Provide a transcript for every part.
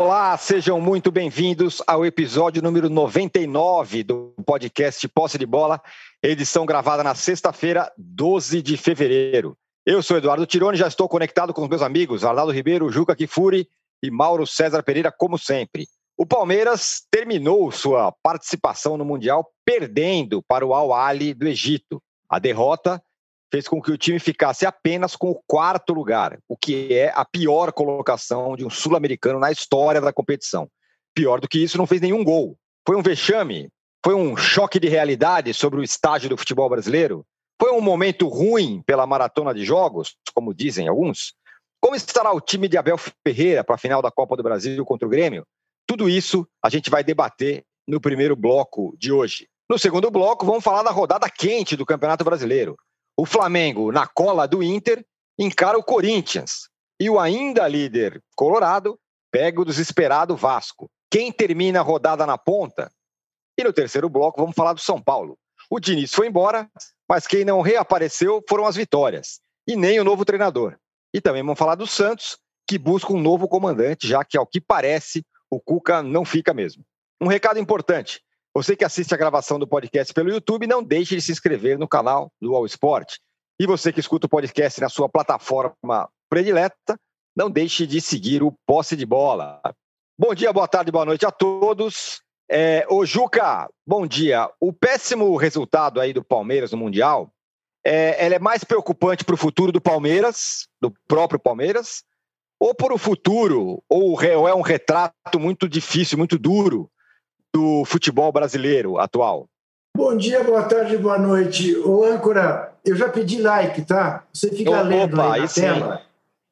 Olá, sejam muito bem-vindos ao episódio número 99 do podcast Posse de Bola, edição gravada na sexta-feira, 12 de fevereiro. Eu sou Eduardo Tironi, já estou conectado com os meus amigos Arnaldo Ribeiro, Juca Kifuri e Mauro César Pereira, como sempre. O Palmeiras terminou sua participação no Mundial perdendo para o Al Ahly do Egito. A derrota fez com que o time ficasse apenas com o quarto lugar, o que é a pior colocação de um sul-americano na história da competição. Pior do que isso, não fez nenhum gol. Foi um vexame? Foi um choque de realidade sobre o estágio do futebol brasileiro? Foi um momento ruim pela maratona de jogos, como dizem alguns? Como estará o time de Abel Ferreira para a final da Copa do Brasil contra o Grêmio? Tudo isso a gente vai debater no primeiro bloco de hoje. No segundo bloco, vamos falar da rodada quente do Campeonato Brasileiro. O Flamengo, na cola do Inter, encara o Corinthians. E o ainda líder Colorado pega o desesperado Vasco. Quem termina a rodada na ponta? E no terceiro bloco, vamos falar do São Paulo. O Diniz foi embora, mas quem não reapareceu foram as vitórias. E nem o novo treinador. E também vamos falar do Santos, que busca um novo comandante, já que, ao que parece, o Cuca não fica mesmo. Um recado importante: você que assiste a gravação do podcast pelo YouTube, não deixe de se inscrever no canal do All Sport. E você que escuta o podcast na sua plataforma predileta, não deixe de seguir o Posse de Bola. Bom dia, boa tarde, boa noite a todos. É, ô Juca, bom dia. O péssimo resultado aí do Palmeiras no Mundial, é, ela é mais preocupante para o futuro do Palmeiras, do próprio Palmeiras, ou para o futuro, ou é um retrato muito difícil, muito duro do futebol brasileiro atual? Bom dia, boa tarde, boa noite. Ô, âncora, eu já pedi like, tá? Você fica Opa, lendo aí na tela.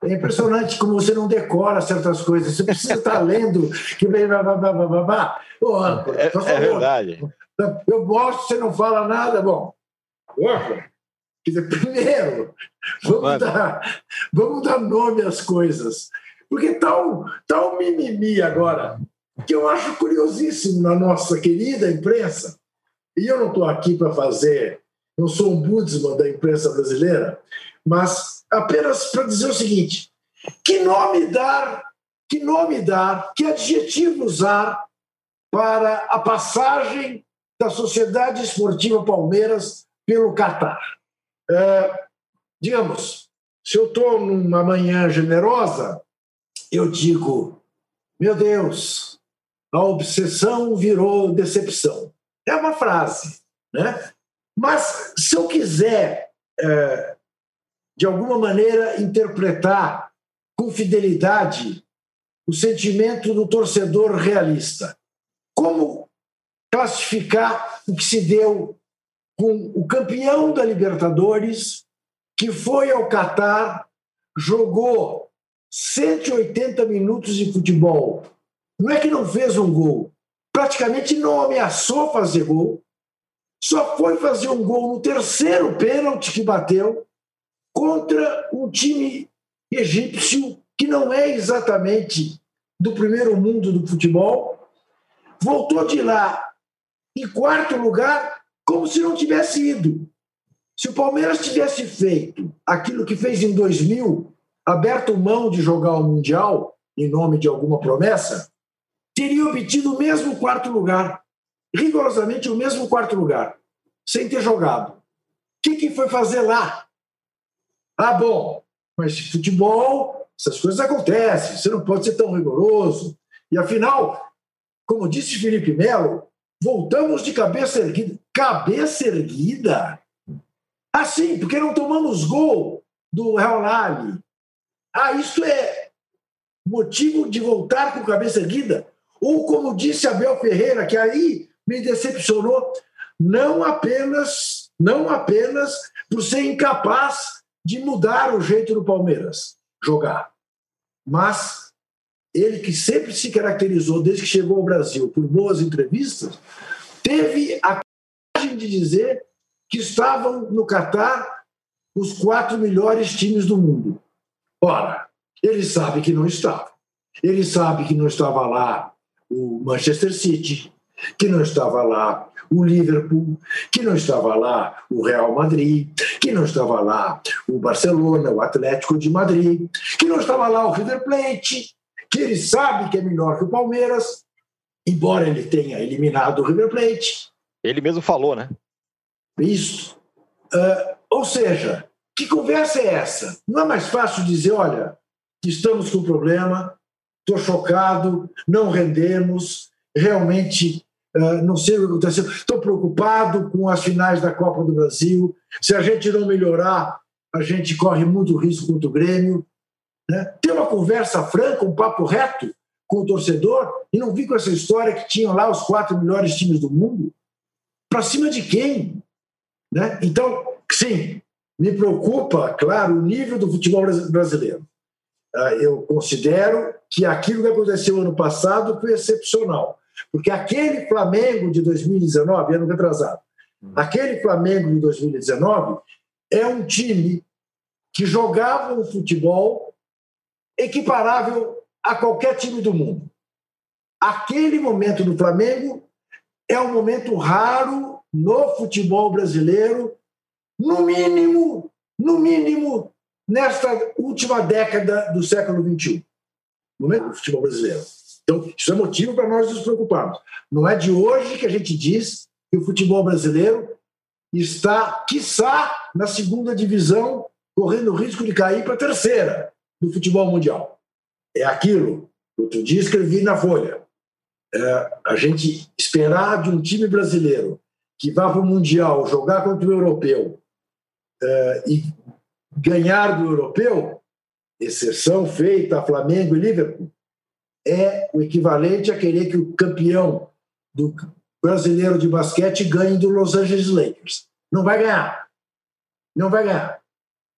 É impressionante como você não decora certas coisas. Você precisa estar lendo. Que... Ô, âncora, é, é verdade. Eu gosto, você não fala nada. Bom, âncora, quer dizer, primeiro, vamos dar, vamos dar nome às coisas. Porque tá um, tá um mimimi agora que eu acho curiosíssimo na nossa querida imprensa, e eu não estou aqui para fazer, não sou um budismo da imprensa brasileira, mas apenas para dizer o seguinte: que nome dar, que nome dar, que adjetivo usar para a passagem da Sociedade Esportiva Palmeiras pelo Catar? É, digamos, se eu estou numa manhã generosa, eu digo, meu Deus, a obsessão virou decepção. É uma frase, né? Mas se eu quiser, é, de alguma maneira, interpretar com fidelidade o sentimento do torcedor realista, como classificar o que se deu com o campeão da Libertadores, que foi ao Catar, jogou 180 minutos de futebol não é que não fez um gol, praticamente não ameaçou fazer gol, só foi fazer um gol no terceiro pênalti que bateu contra um time egípcio que não é exatamente do primeiro mundo do futebol. Voltou de lá em quarto lugar, como se não tivesse ido. Se o Palmeiras tivesse feito aquilo que fez em 2000, aberto mão de jogar o Mundial em nome de alguma promessa, teria obtido o mesmo quarto lugar, rigorosamente o mesmo quarto lugar, sem ter jogado. O que, que foi fazer lá? Ah, bom, mas futebol, essas coisas acontecem, você não pode ser tão rigoroso. E afinal, como disse Felipe Melo, voltamos de cabeça erguida. Cabeça erguida? Assim, porque não tomamos gol do Real. Ah, isso é motivo de voltar com cabeça erguida? Ou, como disse Abel Ferreira, que aí me decepcionou, não apenas, não apenas por ser incapaz de mudar o jeito do Palmeiras jogar, mas ele que sempre se caracterizou desde que chegou ao Brasil por boas entrevistas, teve a coragem de dizer que estavam no Catar os quatro melhores times do mundo. Ora, ele sabe que não estava. Ele sabe que não estava lá o Manchester City, que não estava lá o Liverpool, que não estava lá o Real Madrid, que não estava lá o Barcelona, o Atlético de Madrid, que não estava lá o River Plate, que ele sabe que é melhor que o Palmeiras, embora ele tenha eliminado o River Plate. Ele mesmo falou, né? Isso. Uh, ou seja, que conversa é essa? Não é mais fácil dizer, olha, estamos com problema, estou chocado, não rendemos, realmente uh, não sei o que aconteceu, estou preocupado com as finais da Copa do Brasil. Se a gente não melhorar, a gente corre muito risco contra o Grêmio. Né? Ter uma conversa franca, um papo reto com o torcedor e não vir com essa história que tinham lá os quatro melhores times do mundo. Para cima de quem? Né? Então, sim, me preocupa, claro, o nível do futebol brasileiro. Ah, eu considero que aquilo que aconteceu ano passado foi excepcional. Porque aquele Flamengo de 2019, ano retrasado, hum. aquele Flamengo de 2019 é um time que jogava um futebol equiparável a qualquer time do mundo. Aquele momento do Flamengo é um momento raro no futebol brasileiro, no mínimo, no mínimo, nesta última década do século XXI. Do futebol brasileiro. Então, isso é motivo para nós nos preocuparmos. Não é de hoje que a gente diz que o futebol brasileiro está, quiçá, na segunda divisão, correndo o risco de cair para a terceira do futebol mundial. É aquilo. Outro dia escrevi na Folha. É, a gente esperar de um time brasileiro que vá para o Mundial jogar contra o europeu é, e ganhar do europeu, exceção feita a Flamengo e Liverpool, é o equivalente a querer que o campeão do brasileiro de basquete ganhe do Los Angeles Lakers. Não vai ganhar. Não vai ganhar.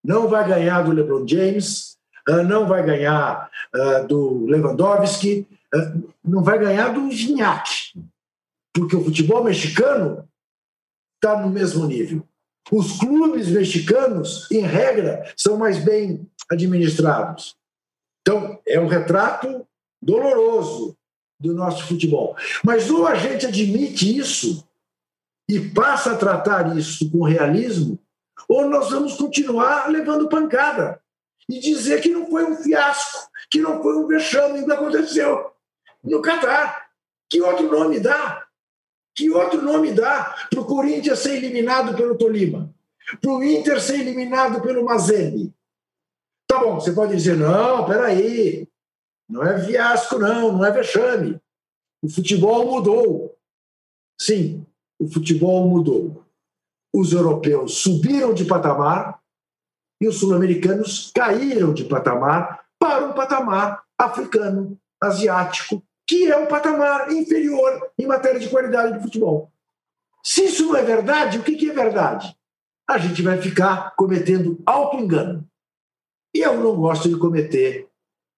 Não vai ganhar do LeBron James, ah, não vai ganhar ah, do Lewandowski, ah, não vai ganhar do Gignac. Porque o futebol mexicano está no mesmo nível. Os clubes mexicanos, em regra, são mais bem administrados. Então, é um retrato doloroso do nosso futebol. Mas ou a gente admite isso e passa a tratar isso com realismo, ou nós vamos continuar levando pancada e dizer que não foi um fiasco, que não foi um vexame que aconteceu no Catar. Que outro nome dá? Que outro nome dá para o Corinthians ser eliminado pelo Tolima? Para o Inter ser eliminado pelo Mazembe? Tá bom, você pode dizer, não, peraí, não é fiasco, não, não é vexame. O futebol mudou. Sim, o futebol mudou. Os europeus subiram de patamar e os sul-americanos caíram de patamar para um patamar africano, asiático, que é um patamar inferior em matéria de qualidade de futebol. Se isso não é verdade, o que é verdade? A gente vai ficar cometendo auto-engano. E eu não gosto de cometer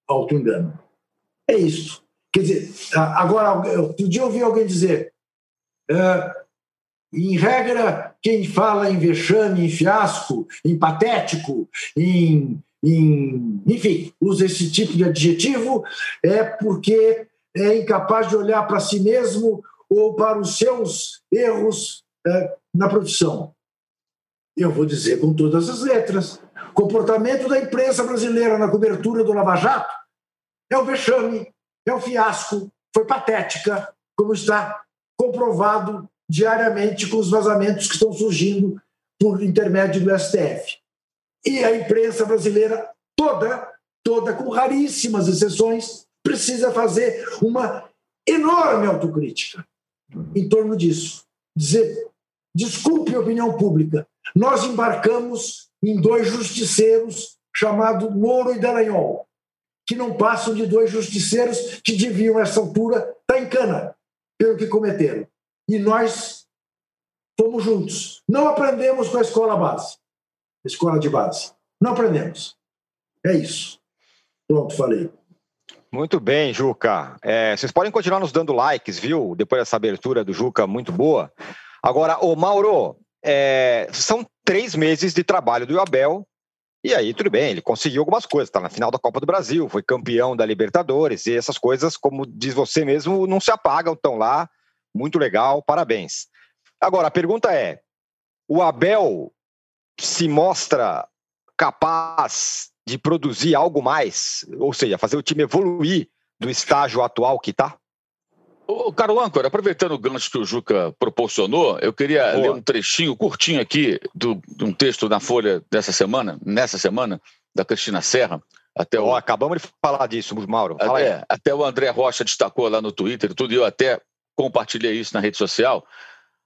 auto-engano. É isso. Quer dizer, agora, outro dia eu ouvi alguém dizer, uh, em regra, quem fala em vexame, em fiasco, em patético, em, em, enfim, usa esse tipo de adjetivo, é porque é incapaz de olhar para si mesmo ou para os seus erros é, na profissão. Eu vou dizer com todas as letras: comportamento da imprensa brasileira na cobertura do Lava Jato é um vexame, é um fiasco, foi patética, como está comprovado diariamente com os vazamentos que estão surgindo por intermédio do STF. E a imprensa brasileira toda, toda, com raríssimas exceções, precisa fazer uma enorme autocrítica em torno disso. Dizer, desculpe a opinião pública, nós embarcamos em dois justiceiros chamados Moro e Dallagnol, que não passam de dois justiceiros que deviam, a essa altura, estar tá em cana pelo que cometeram. E nós fomos juntos. Não aprendemos com a escola base, escola de base. Não aprendemos. É isso. Pronto, falei. Muito bem, Juca. É, vocês podem continuar nos dando likes, viu? Depois dessa abertura do Juca, muito boa. Agora, o Mauro, é, são três meses de trabalho do Abel e aí, tudo bem, ele conseguiu algumas coisas, está na final da Copa do Brasil, foi campeão da Libertadores, e essas coisas, como diz você mesmo, não se apagam, estão lá, muito legal, parabéns. Agora, a pergunta é: o Abel se mostra capaz de produzir algo mais, ou seja, fazer o time evoluir do estágio atual que está? Ô, Caro Âncora, aproveitando o gancho que o Juca proporcionou, eu queria Boa. ler um trechinho curtinho aqui do, de um texto na Folha dessa semana, nessa semana, da Cristina Serra. Até o... Oh, acabamos de falar disso, Mauro. Até, até, o André Rocha destacou lá no Twitter, tudo, e eu até compartilhei isso na rede social.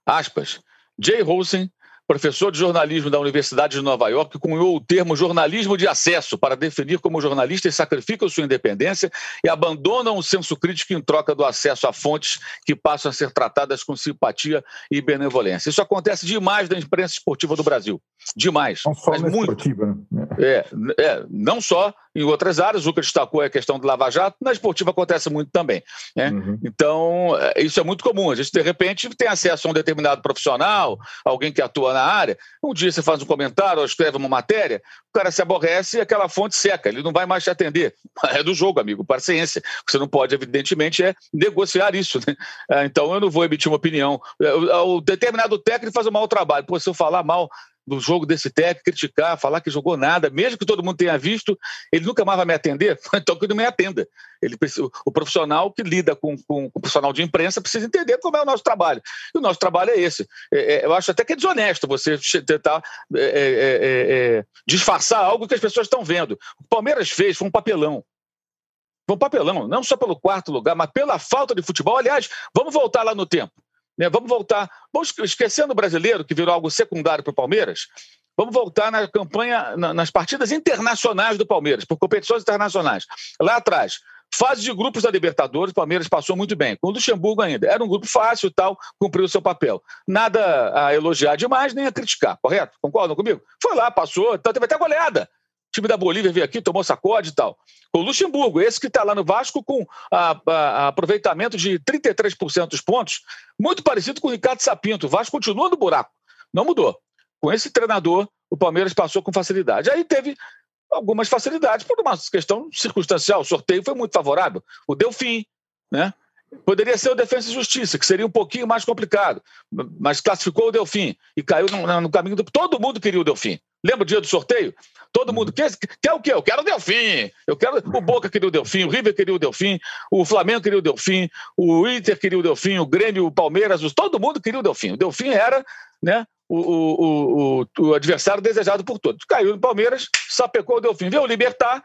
Aspas. Jay Rosen professor de jornalismo da Universidade de Nova York, cunhou o termo jornalismo de acesso para definir como jornalistas sacrificam sua independência e abandonam o senso crítico em troca do acesso a fontes que passam a ser tratadas com simpatia e benevolência. Isso acontece demais na imprensa esportiva do Brasil. Demais. Não só na muito. esportiva, né? É, é, não só em outras áreas, o que destacou é a questão do Lava Jato, na esportiva acontece muito também. Né? Uhum. Então, é, isso é muito comum. A gente, de repente, tem acesso a um determinado profissional, alguém que atua na área. Um dia você faz um comentário ou escreve uma matéria, o cara se aborrece e aquela fonte seca, ele não vai mais te atender. É do jogo, amigo, paciência. O que você não pode, evidentemente, é negociar isso. Né? É, então, eu não vou emitir uma opinião. É, o determinado técnico faz um mau trabalho. Pô, se eu falar mal do jogo desse técnico, criticar, falar que jogou nada, mesmo que todo mundo tenha visto, ele nunca mais vai me atender, então que não me atenda. Ele, o profissional que lida com, com, com, o profissional de imprensa precisa entender como é o nosso trabalho. E o nosso trabalho é esse. É, é, eu acho até que é desonesto você tentar é, é, é, é, disfarçar algo que as pessoas estão vendo. O Palmeiras fez, foi um papelão. Foi um papelão, não só pelo quarto lugar, mas pela falta de futebol. Aliás, vamos voltar lá no tempo. Né? Vamos voltar, vamos esquecendo o brasileiro, que virou algo secundário para o Palmeiras, vamos voltar na campanha, na, nas partidas internacionais do Palmeiras, por competições internacionais. Lá atrás, fase de grupos da Libertadores, o Palmeiras passou muito bem, com o Luxemburgo ainda. Era um grupo fácil tal, cumpriu o seu papel. Nada a elogiar demais, nem a criticar, correto? Concordam comigo? Foi lá, passou, então teve até goleada time da Bolívia veio aqui, tomou sacode e tal. O Luxemburgo, esse que está lá no Vasco com a, a, a aproveitamento de 33% dos pontos, muito parecido com o Ricardo Sapinto. O Vasco continua no buraco, não mudou. Com esse treinador, o Palmeiras passou com facilidade. Aí teve algumas facilidades por uma questão circunstancial. O sorteio foi muito favorável. O Delfim, né? Poderia ser o Defesa e Justiça, que seria um pouquinho mais complicado, mas classificou o Delfim e caiu no, no caminho do. Todo mundo queria o Delfim. Lembra o dia do sorteio? Todo mundo quer, quer o quê? Eu quero o Delfim. Eu quero o Boca queria o Delfim, o River queria o Delfim, o Flamengo queria o Delfim, o Inter queria o Delfim, o Grêmio, o Palmeiras, todo mundo queria o Delfim. O Delfim era, né, o, o, o, o adversário desejado por todos. Caiu no Palmeiras, sapecou o Delfim. Veio Libertar,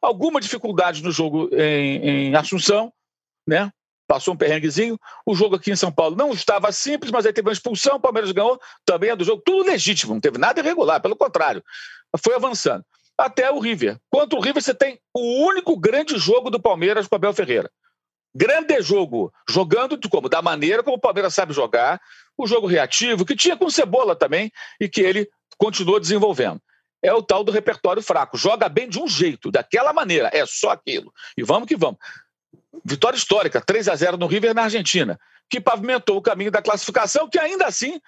alguma dificuldade no jogo em, em Assunção, né? Passou um perrenguezinho. O jogo aqui em São Paulo não estava simples, mas aí teve uma expulsão, o Palmeiras ganhou também é do jogo, tudo legítimo, não teve nada irregular, pelo contrário, foi avançando. Até o River. Quanto o River, você tem o único grande jogo do Palmeiras com Abel Ferreira. Grande jogo, jogando como? Da maneira como o Palmeiras sabe jogar, o jogo reativo, que tinha com Cebola também, e que ele continuou desenvolvendo. É o tal do repertório fraco. Joga bem de um jeito, daquela maneira, é só aquilo. E vamos que vamos vitória histórica, 3 a 0 no River na Argentina, que pavimentou o caminho da classificação, que ainda assim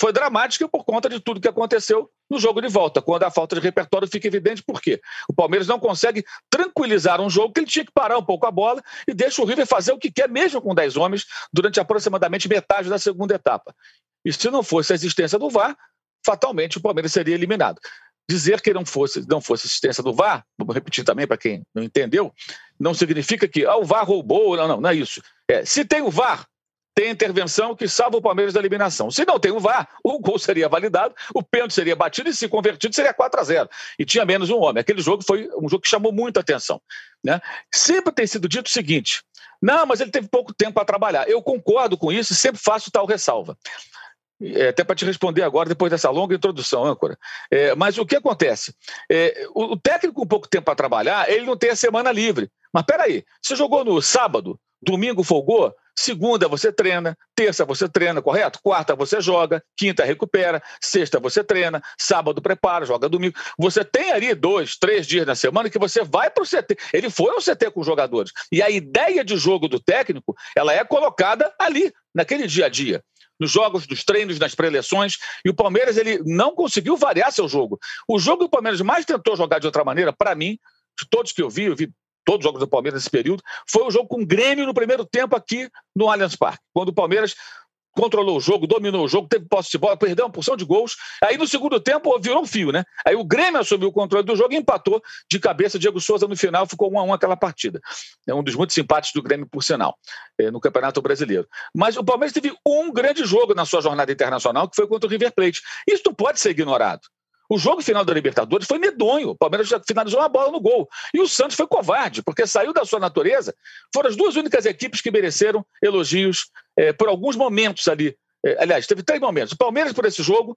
foi dramática por conta de tudo que aconteceu no jogo de volta, quando a falta de repertório fica evidente por quê? O Palmeiras não consegue tranquilizar um jogo que ele tinha que parar um pouco a bola e deixa o River fazer o que quer, mesmo com 10 homens, durante aproximadamente metade da segunda etapa. E se não fosse a existência do VAR, fatalmente o Palmeiras seria eliminado. Dizer que não fosse, não fosse assistência do VAR, vou repetir também para quem não entendeu, não significa que ah, o VAR roubou, não, não, não é isso. É, se tem o VAR, tem intervenção que salva o Palmeiras da eliminação. Se não tem o VAR, o gol seria validado, o pênalti seria batido e se convertido seria 4 a 0 E tinha menos um homem. Aquele jogo foi um jogo que chamou muita atenção. Né? Sempre tem sido dito o seguinte: não, mas ele teve pouco tempo para trabalhar. Eu concordo com isso e sempre faço tal ressalva. É, até para te responder agora, depois dessa longa introdução, âncora. É, mas o que acontece? É, o, o, técnico com pouco tempo para trabalhar, ele não tem a semana livre. Mas peraí, você jogou no sábado, domingo folgou, segunda você treina, terça você treina, correto? Quarta você joga, quinta recupera, sexta você treina, sábado prepara, joga domingo. Você tem ali dois, três dias na semana que você vai para o CT. Ele foi ao CT com os jogadores. E a ideia de jogo do técnico, ela é colocada ali, naquele dia a dia nos jogos, nos treinos, nas preleções, e o Palmeiras ele não conseguiu variar seu jogo. O jogo que o Palmeiras mais tentou jogar de outra maneira, para mim, de todos que eu vi, eu vi todos os jogos do Palmeiras nesse período, foi o jogo com o Grêmio no primeiro tempo aqui no Allianz Parque, quando o Palmeiras controlou o jogo, dominou o jogo, teve posse de bola, perdeu uma porção de gols. Aí no segundo tempo virou um fio, né? Aí o Grêmio assumiu o controle do jogo e empatou de cabeça. Diego Souza no final ficou um a um aquela partida. É um dos muitos empates do Grêmio, por sinal, é, no Campeonato Brasileiro. Mas o Palmeiras teve um grande jogo na sua jornada internacional, que foi contra o River Plate. Isso não pode ser ignorado. O jogo final da Libertadores foi medonho. O Palmeiras já finalizou uma bola no gol. E o Santos foi covarde, porque saiu da sua natureza. Foram as duas únicas equipes que mereceram elogios é, por alguns momentos ali. É, aliás, teve três momentos. O Palmeiras por esse jogo,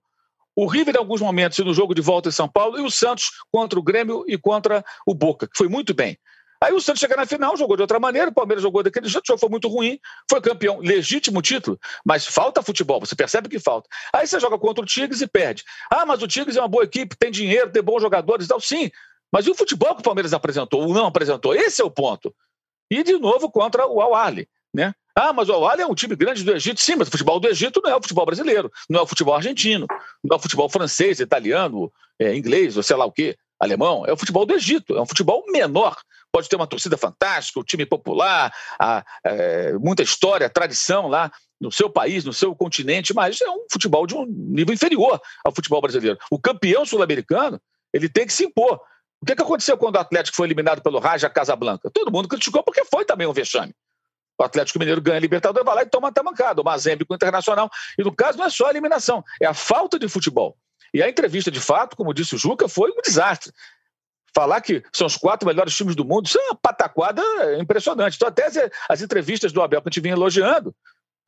o River em alguns momentos no jogo de volta em São Paulo, e o Santos contra o Grêmio e contra o Boca, que foi muito bem. Aí o Santos chega na final, jogou de outra maneira, o Palmeiras jogou daquele jeito, o jogo foi muito ruim, foi campeão, legítimo título, mas falta futebol, você percebe que falta. Aí você joga contra o Tigres e perde. Ah, mas o Tigres é uma boa equipe, tem dinheiro, tem bons jogadores e tal, sim. Mas e o futebol que o Palmeiras apresentou ou não apresentou? Esse é o ponto. E de novo contra o Al-Ahly, né? Ah, mas o Al-Ahly é um time grande do Egito. Sim, mas o futebol do Egito não é o futebol brasileiro, não é o futebol argentino, não é o futebol francês, italiano, é, inglês, ou sei lá o quê, alemão. É o futebol do Egito, é um futebol menor pode ter uma torcida fantástica, um time popular, a, é, muita história, tradição lá no seu país, no seu continente, mas é um futebol de um nível inferior ao futebol brasileiro. O campeão sul-americano ele tem que se impor. O que, que aconteceu quando o Atlético foi eliminado pelo Raja Casablanca? Todo mundo criticou porque foi também um vexame. O Atlético Mineiro ganha a Libertadores, vai lá e toma a tamancada, o Mazembe com o Internacional. E no caso não é só a eliminação, é a falta de futebol. E a entrevista, de fato, como disse o Juca, foi um desastre falar que são os quatro melhores times do mundo, isso é uma pataquada impressionante. Então, até as, as entrevistas do Abel que a gente vinha elogiando,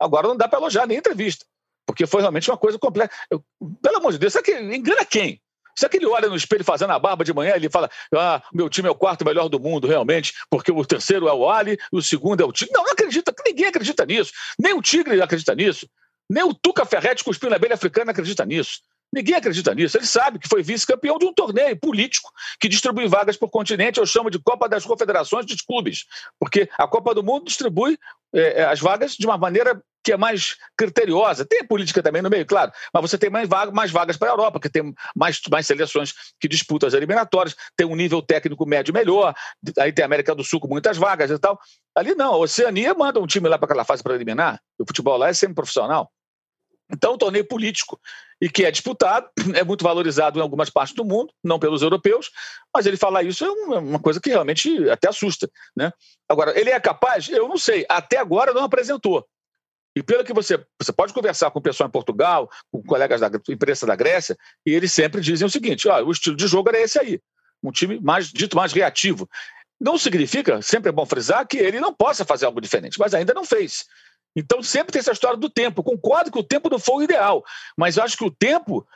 agora não dá para elogiar nem entrevista, porque foi realmente uma coisa completa. Eu, pelo amor de Deus, será que engana quem? Será que ele olha no espelho fazendo a barba de manhã e ele fala: Ah, meu time é o quarto melhor do mundo, realmente, porque o terceiro é o Ali o segundo é o Tigre? Não, não acredita, ninguém acredita nisso. Nem o Tigre acredita nisso. Nem o Tuca Ferretti cuspindo na abelha africana acredita nisso. Ninguém acredita nisso. Ele sabe que foi vice-campeão de um torneio político que distribui vagas por continente. Eu chamo de Copa das Confederações de Clubes, porque a Copa do Mundo distribui é, é, as vagas de uma maneira que é mais criteriosa. Tem política também no meio, claro, mas você tem mais, vaga, mais vagas para a Europa, que tem mais, mais seleções que disputam as eliminatórias, tem um nível técnico médio melhor, aí tem a América do Sul com muitas vagas e tal. Ali não, a Oceania manda um time lá para aquela fase para eliminar, o futebol lá é sempre profissional. Então, um torneio político e que é disputado, é muito valorizado em algumas partes do mundo, não pelos europeus, mas ele falar isso é uma coisa que realmente até assusta. Né? Agora, ele é capaz? Eu não sei, até agora não apresentou. E pelo que você, você pode conversar com o pessoal em Portugal, com colegas da imprensa da Grécia, e eles sempre dizem o seguinte: ó, o estilo de jogo era esse aí, um time mais dito mais reativo. Não significa, sempre é bom frisar, que ele não possa fazer algo diferente, mas ainda não fez. Então sempre tem essa história do tempo. Eu concordo que o tempo não foi o ideal, mas eu acho que o tempo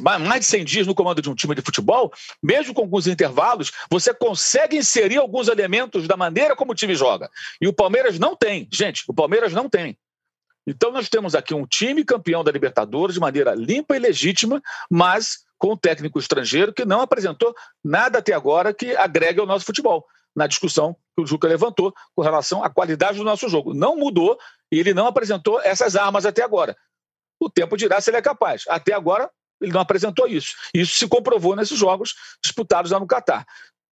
mais de 100 dias no comando de um time de futebol, mesmo com alguns intervalos, você consegue inserir alguns elementos da maneira como o time joga. E o Palmeiras não tem, gente, o Palmeiras não tem. Então nós temos aqui um time campeão da Libertadores de maneira limpa e legítima, mas com um técnico estrangeiro que não apresentou nada até agora que agregue ao nosso futebol na discussão que o Juca levantou com relação à qualidade do nosso jogo. Não mudou e ele não apresentou essas armas até agora. O tempo dirá se ele é capaz. Até agora, ele não apresentou isso. Isso se comprovou nesses jogos disputados lá no Catar.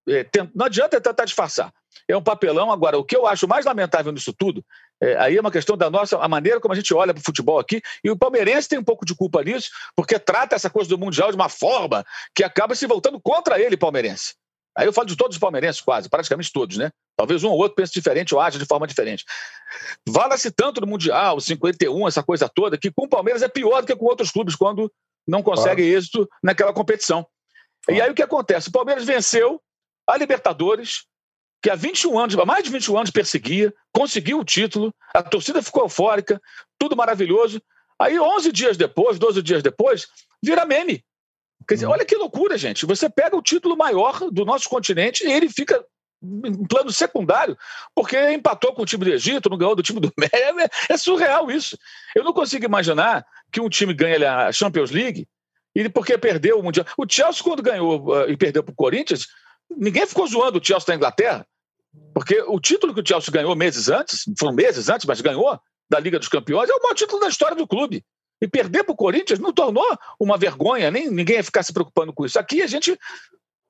É, não adianta tentar disfarçar. É um papelão. Agora, o que eu acho mais lamentável nisso tudo, é, aí é uma questão da nossa, a maneira como a gente olha para o futebol aqui, e o palmeirense tem um pouco de culpa nisso, porque trata essa coisa do Mundial de uma forma que acaba se voltando contra ele, palmeirense. Aí eu falo de todos os palmeirenses, quase, praticamente todos, né? Talvez um ou outro pense diferente ou age de forma diferente. Vala-se tanto no Mundial, 51, essa coisa toda, que com o Palmeiras é pior do que com outros clubes quando não consegue claro. êxito naquela competição. Claro. E aí o que acontece? O Palmeiras venceu a Libertadores, que há 21 anos, há mais de 21 anos perseguia, conseguiu o título, a torcida ficou eufórica, tudo maravilhoso. Aí, 11 dias depois, 12 dias depois, vira meme. Quer dizer, uhum. olha que loucura, gente. Você pega o título maior do nosso continente e ele fica em plano secundário, porque empatou com o time do Egito, não ganhou do time do México. É, surreal isso. Eu não consigo imaginar que um time ganhe a Champions League e porque perdeu o Mundial. O Chelsea, quando ganhou uh, e perdeu para o Corinthians, ninguém ficou zoando o Chelsea da Inglaterra, porque o título que o Chelsea ganhou meses antes, foram meses antes, mas ganhou, da Liga dos Campeões, é o maior título da história do clube. E perder para o Corinthians não tornou uma vergonha, nem ninguém ia ficar se preocupando com isso. Aqui a gente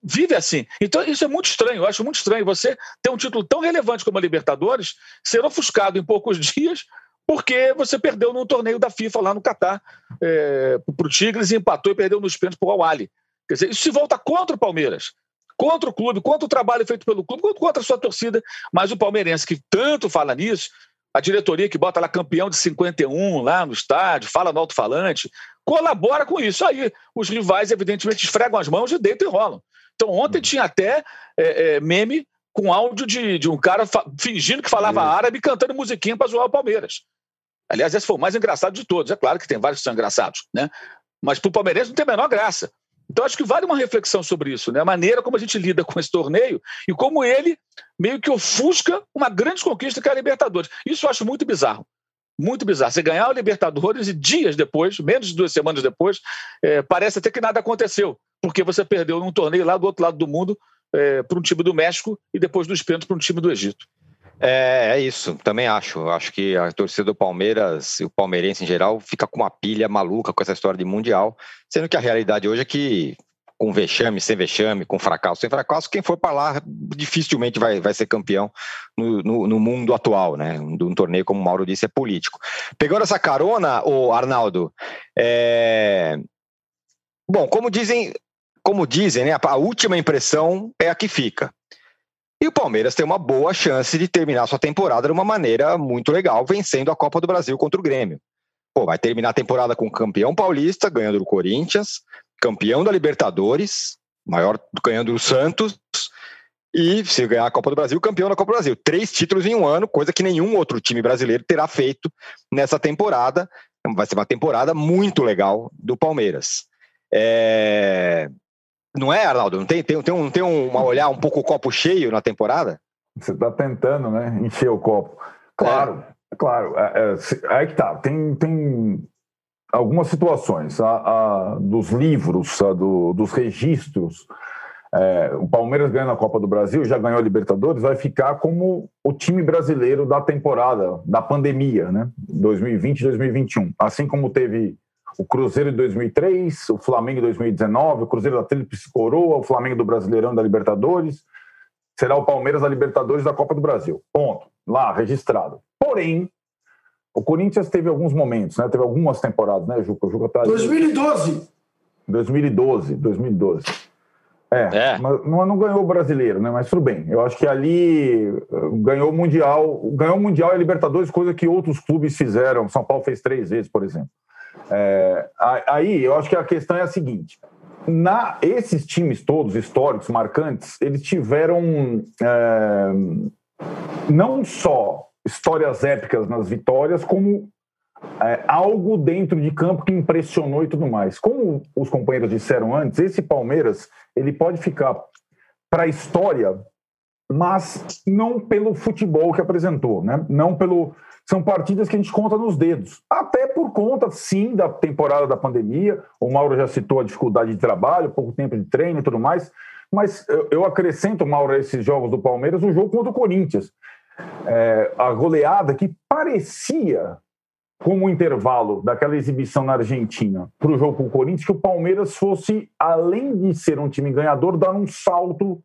vive assim. Então isso é muito estranho, eu acho muito estranho você ter um título tão relevante como a Libertadores ser ofuscado em poucos dias porque você perdeu no torneio da FIFA lá no Catar é, para o Tigres e empatou e perdeu nos pênaltis para o Awali. Quer dizer, isso se volta contra o Palmeiras, contra o clube, contra o trabalho feito pelo clube, contra a sua torcida. Mas o palmeirense que tanto fala nisso, a diretoria que bota lá campeão de 51 lá no estádio, fala no alto-falante, colabora com isso. Aí os rivais, evidentemente, esfregam as mãos e deitam e rolam. Então, ontem tinha até é, é, meme com áudio de, de um cara fingindo que falava árabe e cantando musiquinha para zoar o Palmeiras. Aliás, esse foi o mais engraçado de todos. É claro que tem vários que são engraçados, né? Mas para o palmeirense não tem a menor graça. Então, acho que vale uma reflexão sobre isso, né? A maneira como a gente lida com esse torneio e como ele meio que ofusca uma grande conquista que é a Libertadores. Isso eu acho muito bizarro. Muito bizarro. Você ganhar o Libertadores e dias depois, menos de duas semanas depois, é, parece até que nada aconteceu, porque você perdeu num torneio lá do outro lado do mundo é, para um time do México e depois dos pênaltis para um time do Egito. É, é isso, também acho. Acho que a torcida do Palmeiras e o palmeirense em geral fica com uma pilha maluca com essa história de Mundial, sendo que a realidade hoje é que com vexame, sem vexame, com fracasso, sem fracasso, quem for para lá dificilmente vai, vai ser campeão no, no, no, mundo atual, né? Um, torneio, como o Mauro disse, é político. Pegando essa carona, o Arnaldo, é... bom, como dizem, como dizem, né? A última impressão é a que fica. E o Palmeiras tem uma boa chance de terminar sua temporada de uma maneira muito legal, vencendo a Copa do Brasil contra o Grêmio. Pô, vai terminar a temporada com campeão paulista, ganhando do Corinthians, campeão da Libertadores, maior ganhando do Santos, e se ganhar a Copa do Brasil, campeão da Copa do Brasil. Três títulos em um ano, coisa que nenhum outro time brasileiro terá feito nessa temporada. Vai ser uma temporada muito legal do Palmeiras. É... Não é, Arnaldo? Não tem, tem, tem, um, tem um olhar um pouco copo cheio na temporada? Você está tentando, né? Encher o copo. Claro, é. claro. É, é, aí que tá. Tem, tem algumas situações. A, a dos livros, a do, dos registros. É, o Palmeiras ganhando a Copa do Brasil, já ganhou a Libertadores, vai ficar como o time brasileiro da temporada, da pandemia, né? 2020 2021. Assim como teve o Cruzeiro de 2003, o Flamengo de 2019, o Cruzeiro da Tríplice Coroa, o Flamengo do Brasileirão da Libertadores, será o Palmeiras da Libertadores da Copa do Brasil. Ponto. Lá, registrado. Porém, o Corinthians teve alguns momentos, né? Teve algumas temporadas, né, Juca? O Juca tá 2012. 2012, 2012. É, é. mas não, ganhou o brasileiro, né? Mas tudo bem. Eu acho que ali eh, ganhou o Mundial, ganhou o Mundial e a Libertadores, coisa que outros clubes fizeram. São Paulo fez três vezes, por exemplo. É, aí eu acho que a questão é a seguinte: na, esses times todos históricos, marcantes, eles tiveram é, não só histórias épicas nas vitórias, como é, algo dentro de campo que impressionou e tudo mais. Como os companheiros disseram antes, esse Palmeiras ele pode ficar para a história, mas não pelo futebol que apresentou, né? não pelo são partidas que a gente conta nos dedos. Até por conta, sim, da temporada da pandemia. O Mauro já citou a dificuldade de trabalho, pouco tempo de treino e tudo mais. Mas eu, acrescento, Mauro, a esses jogos do Palmeiras, o jogo contra o Corinthians. É, a goleada que parecia, como intervalo daquela exibição na Argentina para o jogo com o Corinthians, que o Palmeiras fosse, além de ser um time ganhador, dar um salto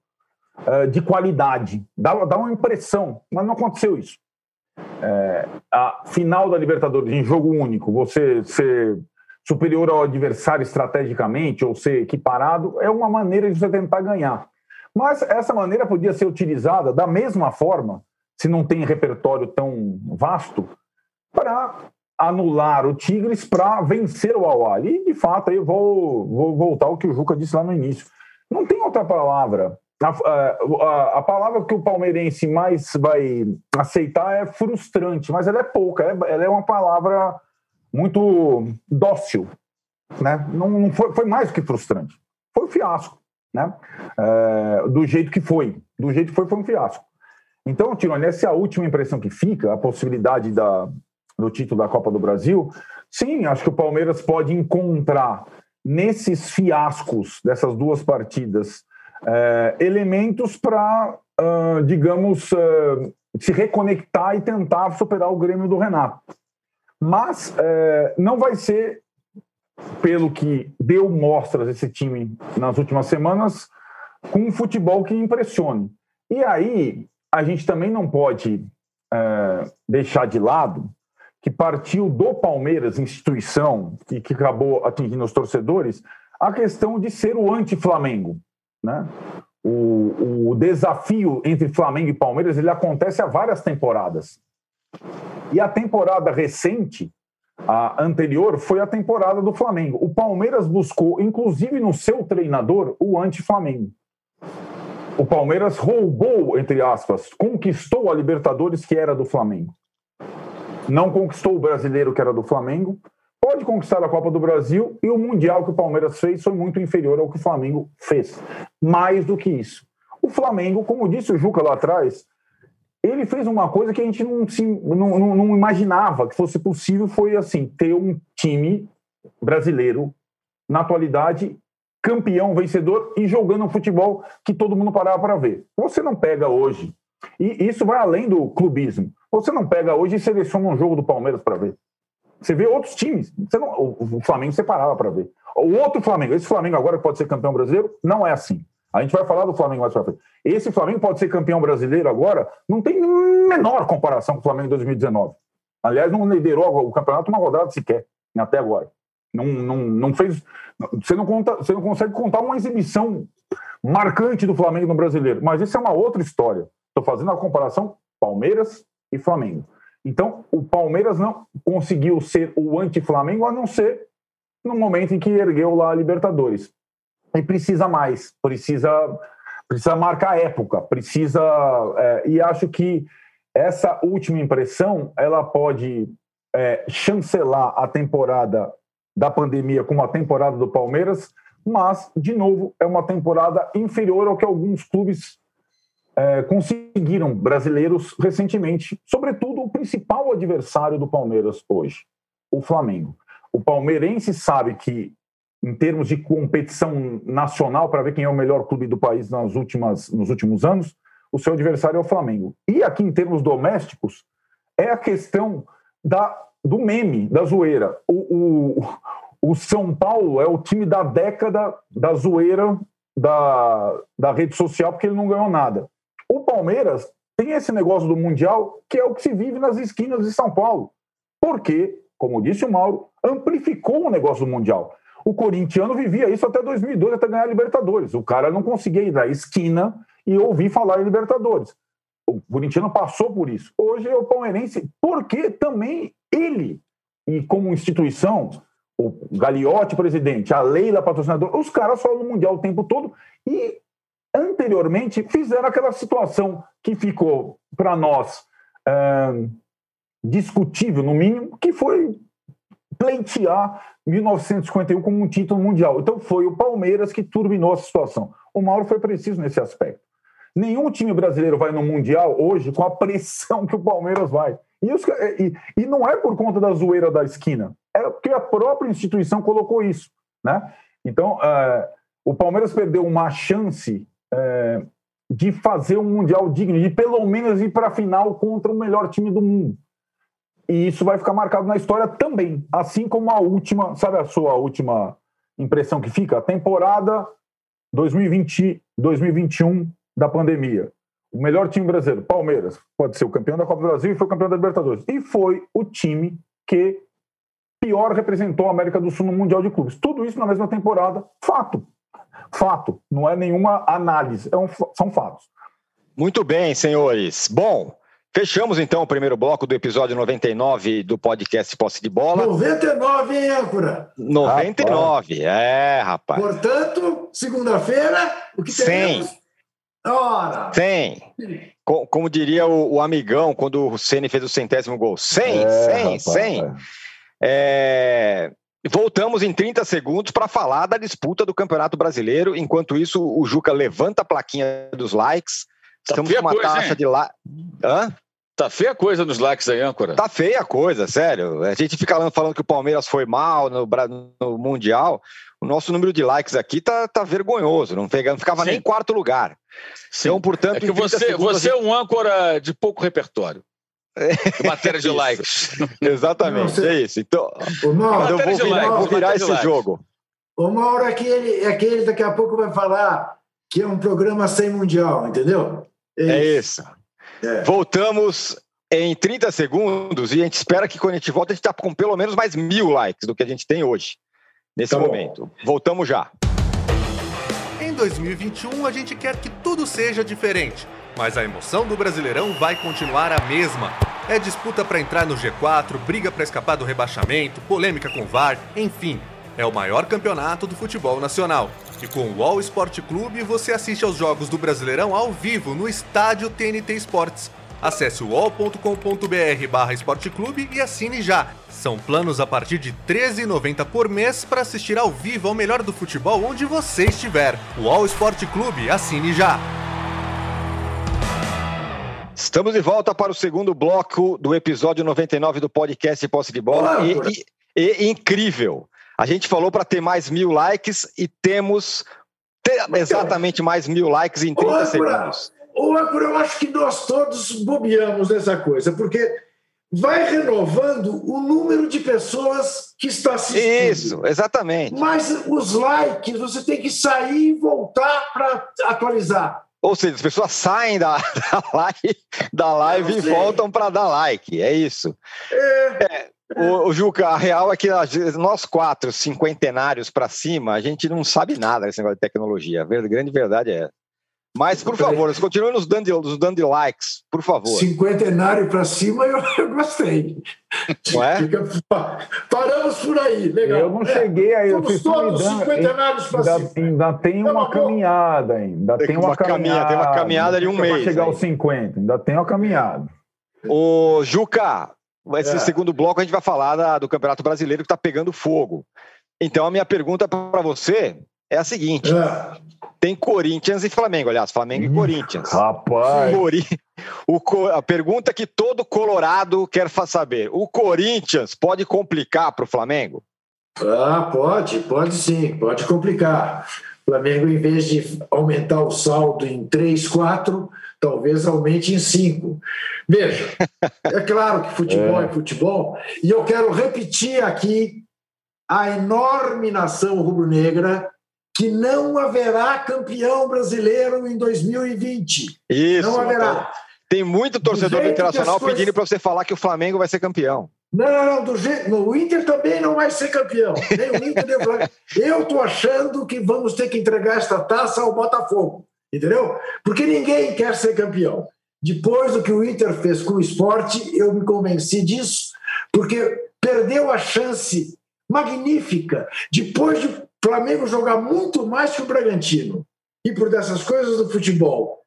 uh, de qualidade. Dá, dá uma impressão, mas não aconteceu isso é, a final da Libertadores em jogo único, você ser superior ao adversário estrategicamente ou ser equiparado, é uma maneira de você tentar ganhar. Mas essa maneira podia ser utilizada da mesma forma, se não tem repertório tão vasto, para anular o Tigres para vencer o Awali. E, de fato, aí eu vou, vou voltar ao que o Juca disse lá no início. Não tem outra palavra a, a, a, palavra que o palmeirense mais vai aceitar é frustrante, mas ela é pouca, ela é, ela é uma palavra muito dócil. Né? Não, não foi, foi, mais do que frustrante, foi um fiasco. Né? É, do jeito que foi, do jeito que foi, foi um fiasco. Então, Tirone, essa é a última impressão que fica, a possibilidade da, do título da Copa do Brasil. Sim, acho que o Palmeiras pode encontrar nesses fiascos dessas duas partidas é, elementos para, uh, digamos, uh, se reconectar e tentar superar o Grêmio do Renato. Mas é, não vai ser, pelo que deu mostras esse time nas últimas semanas, com um futebol que impressione. E aí, a gente também não pode é, deixar de lado que partiu do Palmeiras, instituição, que, que acabou atingindo os torcedores, a questão de ser o anti-Flamengo. Né? O, o desafio entre Flamengo e Palmeiras ele acontece há várias temporadas. E a temporada recente, a anterior, foi a temporada do Flamengo. O Palmeiras buscou, inclusive no seu treinador, o anti-Flamengo. O Palmeiras roubou, entre aspas, conquistou a Libertadores que era do Flamengo não conquistou o brasileiro que era do Flamengo, pode conquistar a Copa do Brasil e o Mundial que o Palmeiras fez foi muito inferior ao que o Flamengo fez. Mais do que isso. O Flamengo, como disse o Juca lá atrás, ele fez uma coisa que a gente não, se, não, não, não imaginava que fosse possível, foi assim, ter um time brasileiro, na atualidade, campeão, vencedor e jogando um futebol que todo mundo parava para ver. Você não pega hoje, e isso vai além do clubismo. Você não pega hoje e seleciona um jogo do Palmeiras para ver. Você vê outros times. Não, o Flamengo você parava para ver. O outro Flamengo, esse Flamengo agora que pode ser campeão brasileiro, não é assim. A gente vai falar do Flamengo mais para frente. Esse Flamengo pode ser campeão brasileiro agora, não tem menor comparação com o Flamengo de 2019. Aliás, não liderou o campeonato uma rodada sequer, até agora. Não, não, não fez. Você não, conta, você não consegue contar uma exibição marcante do Flamengo no brasileiro. Mas isso é uma outra história. Estou fazendo a comparação Palmeiras e Flamengo. Então, o Palmeiras não conseguiu ser o anti-Flamengo, a não ser no momento em que ergueu lá a Libertadores. E precisa mais, precisa, precisa marcar época, precisa. É, e acho que essa última impressão ela pode é, chancelar a temporada da pandemia como a temporada do Palmeiras, mas, de novo, é uma temporada inferior ao que alguns clubes é, conseguiram brasileiros recentemente, sobretudo o principal adversário do Palmeiras hoje, o Flamengo. O palmeirense sabe que, em termos de competição nacional, para ver quem é o melhor clube do país nas últimas, nos últimos anos, o seu adversário é o Flamengo. E aqui, em termos domésticos, é a questão da, do meme, da zoeira. O, o, o São Paulo é o time da década da zoeira da, da rede social, porque ele não ganhou nada. O Palmeiras tem esse negócio do Mundial que é o que se vive nas esquinas de São Paulo. Porque, como disse o Mauro, amplificou o negócio do Mundial. O corintiano vivia isso até 2002, até ganhar a Libertadores. O cara não conseguia ir da esquina e ouvir falar em Libertadores. O corintiano passou por isso. Hoje é o palmeirense, porque também ele, e como instituição, o Gagliotti presidente, a Leila patrocinador, os caras falam do Mundial o tempo todo e anteriormente fizeram aquela situação que ficou para nós é, discutível, no mínimo, que foi pleitear 1951 como um título mundial. Então foi o Palmeiras que turbinou a situação. O Mauro foi preciso nesse aspecto. Nenhum time brasileiro vai no Mundial hoje com a pressão que o Palmeiras vai. E, os, e, e não é por conta da zoeira da esquina, é porque a própria instituição colocou isso. Né? Então, é, o Palmeiras perdeu uma chance é, de fazer um Mundial digno, de pelo menos ir para a final contra o melhor time do mundo. E isso vai ficar marcado na história também, assim como a última, sabe a sua última impressão que fica? A temporada 2020, 2021 da pandemia. O melhor time brasileiro, Palmeiras, pode ser o campeão da Copa do Brasil e foi o campeão da Libertadores. E foi o time que pior representou a América do Sul no Mundial de Clubes. Tudo isso na mesma temporada, fato. Fato, não é nenhuma análise, é um, são fatos. Muito bem, senhores. Bom, fechamos então o primeiro bloco do episódio 99 do podcast Posse de Bola. 99, hein, âncora? 99, rapaz. é, rapaz. Portanto, segunda-feira, o que teremos? 100. Ora. 100. Como, como diria o, o, amigão quando o Ceni fez o centésimo gol. 100, é, 100, 100. É. Voltamos em 30 segundos para falar da disputa do Campeonato Brasileiro. Enquanto isso, o Juca levanta a plaquinha dos likes. Tá Estamos com uma coisa, taxa hein? de lá. Hã? Tá feia a coisa nos likes aí, âncora. Tá feia a coisa, sério. A gente fica falando que o Palmeiras foi mal no, no Mundial. O nosso número de likes aqui tá, tá vergonhoso. Não, pega, não ficava Sim. nem em quarto lugar. Sim. Então, portanto. É que você, você é um âncora de pouco repertório. Matéria de likes. Exatamente, Não, é isso. Então, o Mauro, eu vou virar, vou virar esse jogo. O Mauro é aquele, é aquele daqui a pouco vai falar que é um programa sem mundial, entendeu? É, é isso. É. Voltamos em 30 segundos e a gente espera que quando a gente volta a gente está com pelo menos mais mil likes do que a gente tem hoje, nesse tá momento. Voltamos já. Em 2021 a gente quer que tudo seja diferente, mas a emoção do Brasileirão vai continuar a mesma. É disputa para entrar no G4, briga para escapar do rebaixamento, polêmica com VAR, enfim. É o maior campeonato do futebol nacional. E com o All Sport Clube você assiste aos jogos do Brasileirão ao vivo no estádio TNT Sports Acesse wall.com.br barra esporteclube e assine já. São planos a partir de R$ 13,90 por mês para assistir ao vivo ao melhor do futebol onde você estiver. O All Sport Clube, assine já. Estamos de volta para o segundo bloco do episódio 99 do podcast Posse de Bola. E, e, e incrível! A gente falou para ter mais mil likes e temos exatamente mais mil likes em 30 segundos. Ou eu acho que nós todos bobeamos nessa coisa, porque vai renovando o número de pessoas que está assistindo. Isso, exatamente. Mas os likes, você tem que sair e voltar para atualizar. Ou seja, as pessoas saem da, da live, da live e voltam para dar like. É isso. É. é o, o, Juca, a real é que nós quatro, cinquentenários para cima, a gente não sabe nada desse negócio de tecnologia. A grande verdade é essa. Mas, por favor, continue nos dando, nos dando likes, por favor. Cinquentenário para cima, eu, eu, gostei. Não é? Fica, paramos por aí, legal. Eu não cheguei aí. Somos todos dando, cinquentenários para cima. Ainda tem uma caminhada ainda. Tem, tem uma, uma caminhada. Tem uma caminhada de um mês. Para chegar aí. aos 50, ainda tem uma caminhada. Ô, Juca, esse é. segundo bloco a gente vai falar da, do Campeonato Brasileiro que está pegando fogo. Então, a minha pergunta para você é a seguinte: é. Tem Corinthians e Flamengo, aliás, Flamengo e Corinthians. Rapaz! O, a pergunta que todo Colorado quer saber: o Corinthians pode complicar para o Flamengo? Ah, pode, pode sim, pode complicar. O Flamengo, em vez de aumentar o saldo em 3, 4, talvez aumente em 5. Veja, é claro que futebol é. é futebol, e eu quero repetir aqui a enorme nação rubro-negra que não haverá campeão brasileiro em 2020. Isso. Não haverá. Tem muito torcedor do Internacional coisas... pedindo para você falar que o Flamengo vai ser campeão. Não, não, não, do jeito, o Inter também não vai ser campeão. Nem o Inter nem o Flamengo. Eu estou achando que vamos ter que entregar esta taça ao Botafogo, entendeu? Porque ninguém quer ser campeão. Depois do que o Inter fez com o esporte, eu me convenci disso, porque perdeu a chance magnífica, depois de Flamengo jogar muito mais que o Bragantino e por dessas coisas do futebol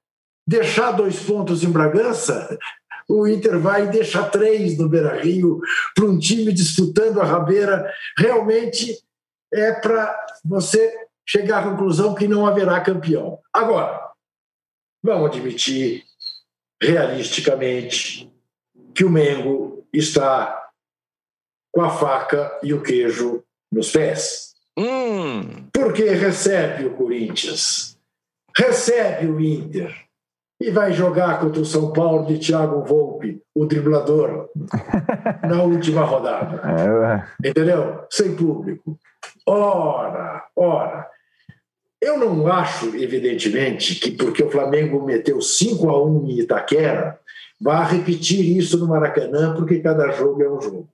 deixar dois pontos em Bragança, o Inter vai deixar três no Beira Rio para um time disputando a rabeira. Realmente é para você chegar à conclusão que não haverá campeão. Agora, vamos admitir realisticamente que o Mengo está com a faca e o queijo nos pés. Hum. Porque recebe o Corinthians, recebe o Inter e vai jogar contra o São Paulo de Thiago Volpe, o driblador, na última rodada. É, Entendeu? Sem público. Ora, ora. Eu não acho, evidentemente, que porque o Flamengo meteu 5 a 1 em Itaquera, vá repetir isso no Maracanã, porque cada jogo é um jogo.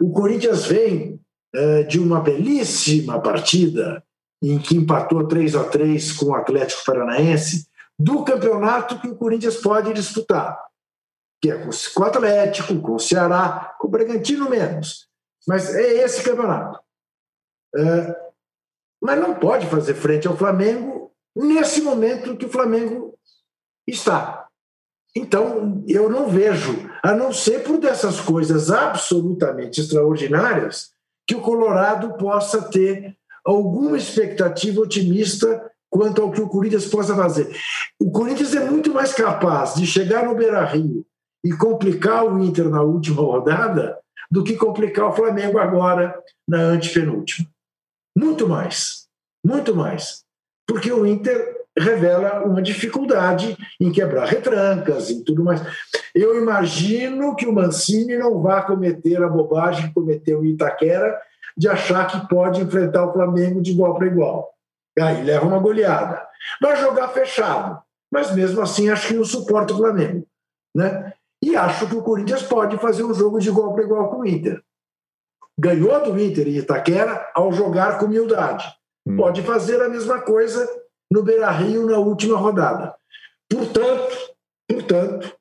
O Corinthians vem é, de uma belíssima partida em que empatou 3 a 3 com o Atlético Paranaense do campeonato que o Corinthians pode disputar, que é com o Atlético, com o Ceará, com o Bragantino menos. Mas é esse campeonato. É, mas não pode fazer frente ao Flamengo nesse momento que o Flamengo está. Então, eu não vejo, a não ser por dessas coisas absolutamente extraordinárias, que o Colorado possa ter alguma expectativa otimista quanto ao que o Corinthians possa fazer. O Corinthians é muito mais capaz de chegar no Beira-Rio e complicar o Inter na última rodada do que complicar o Flamengo agora na antepenúltima. Muito mais, muito mais. Porque o Inter revela uma dificuldade em quebrar retrancas e tudo mais. Eu imagino que o Mancini não vá cometer a bobagem que cometeu em Itaquera de achar que pode enfrentar o Flamengo de igual para igual. Aí leva uma goleada. Vai jogar fechado, mas mesmo assim acho que não suporta o Flamengo. Né? E acho que o Corinthians pode fazer um jogo de igual para igual com o Inter. Ganhou do Inter em Itaquera ao jogar com humildade. Hum. Pode fazer a mesma coisa no Beira Rio na última rodada. Portanto, portanto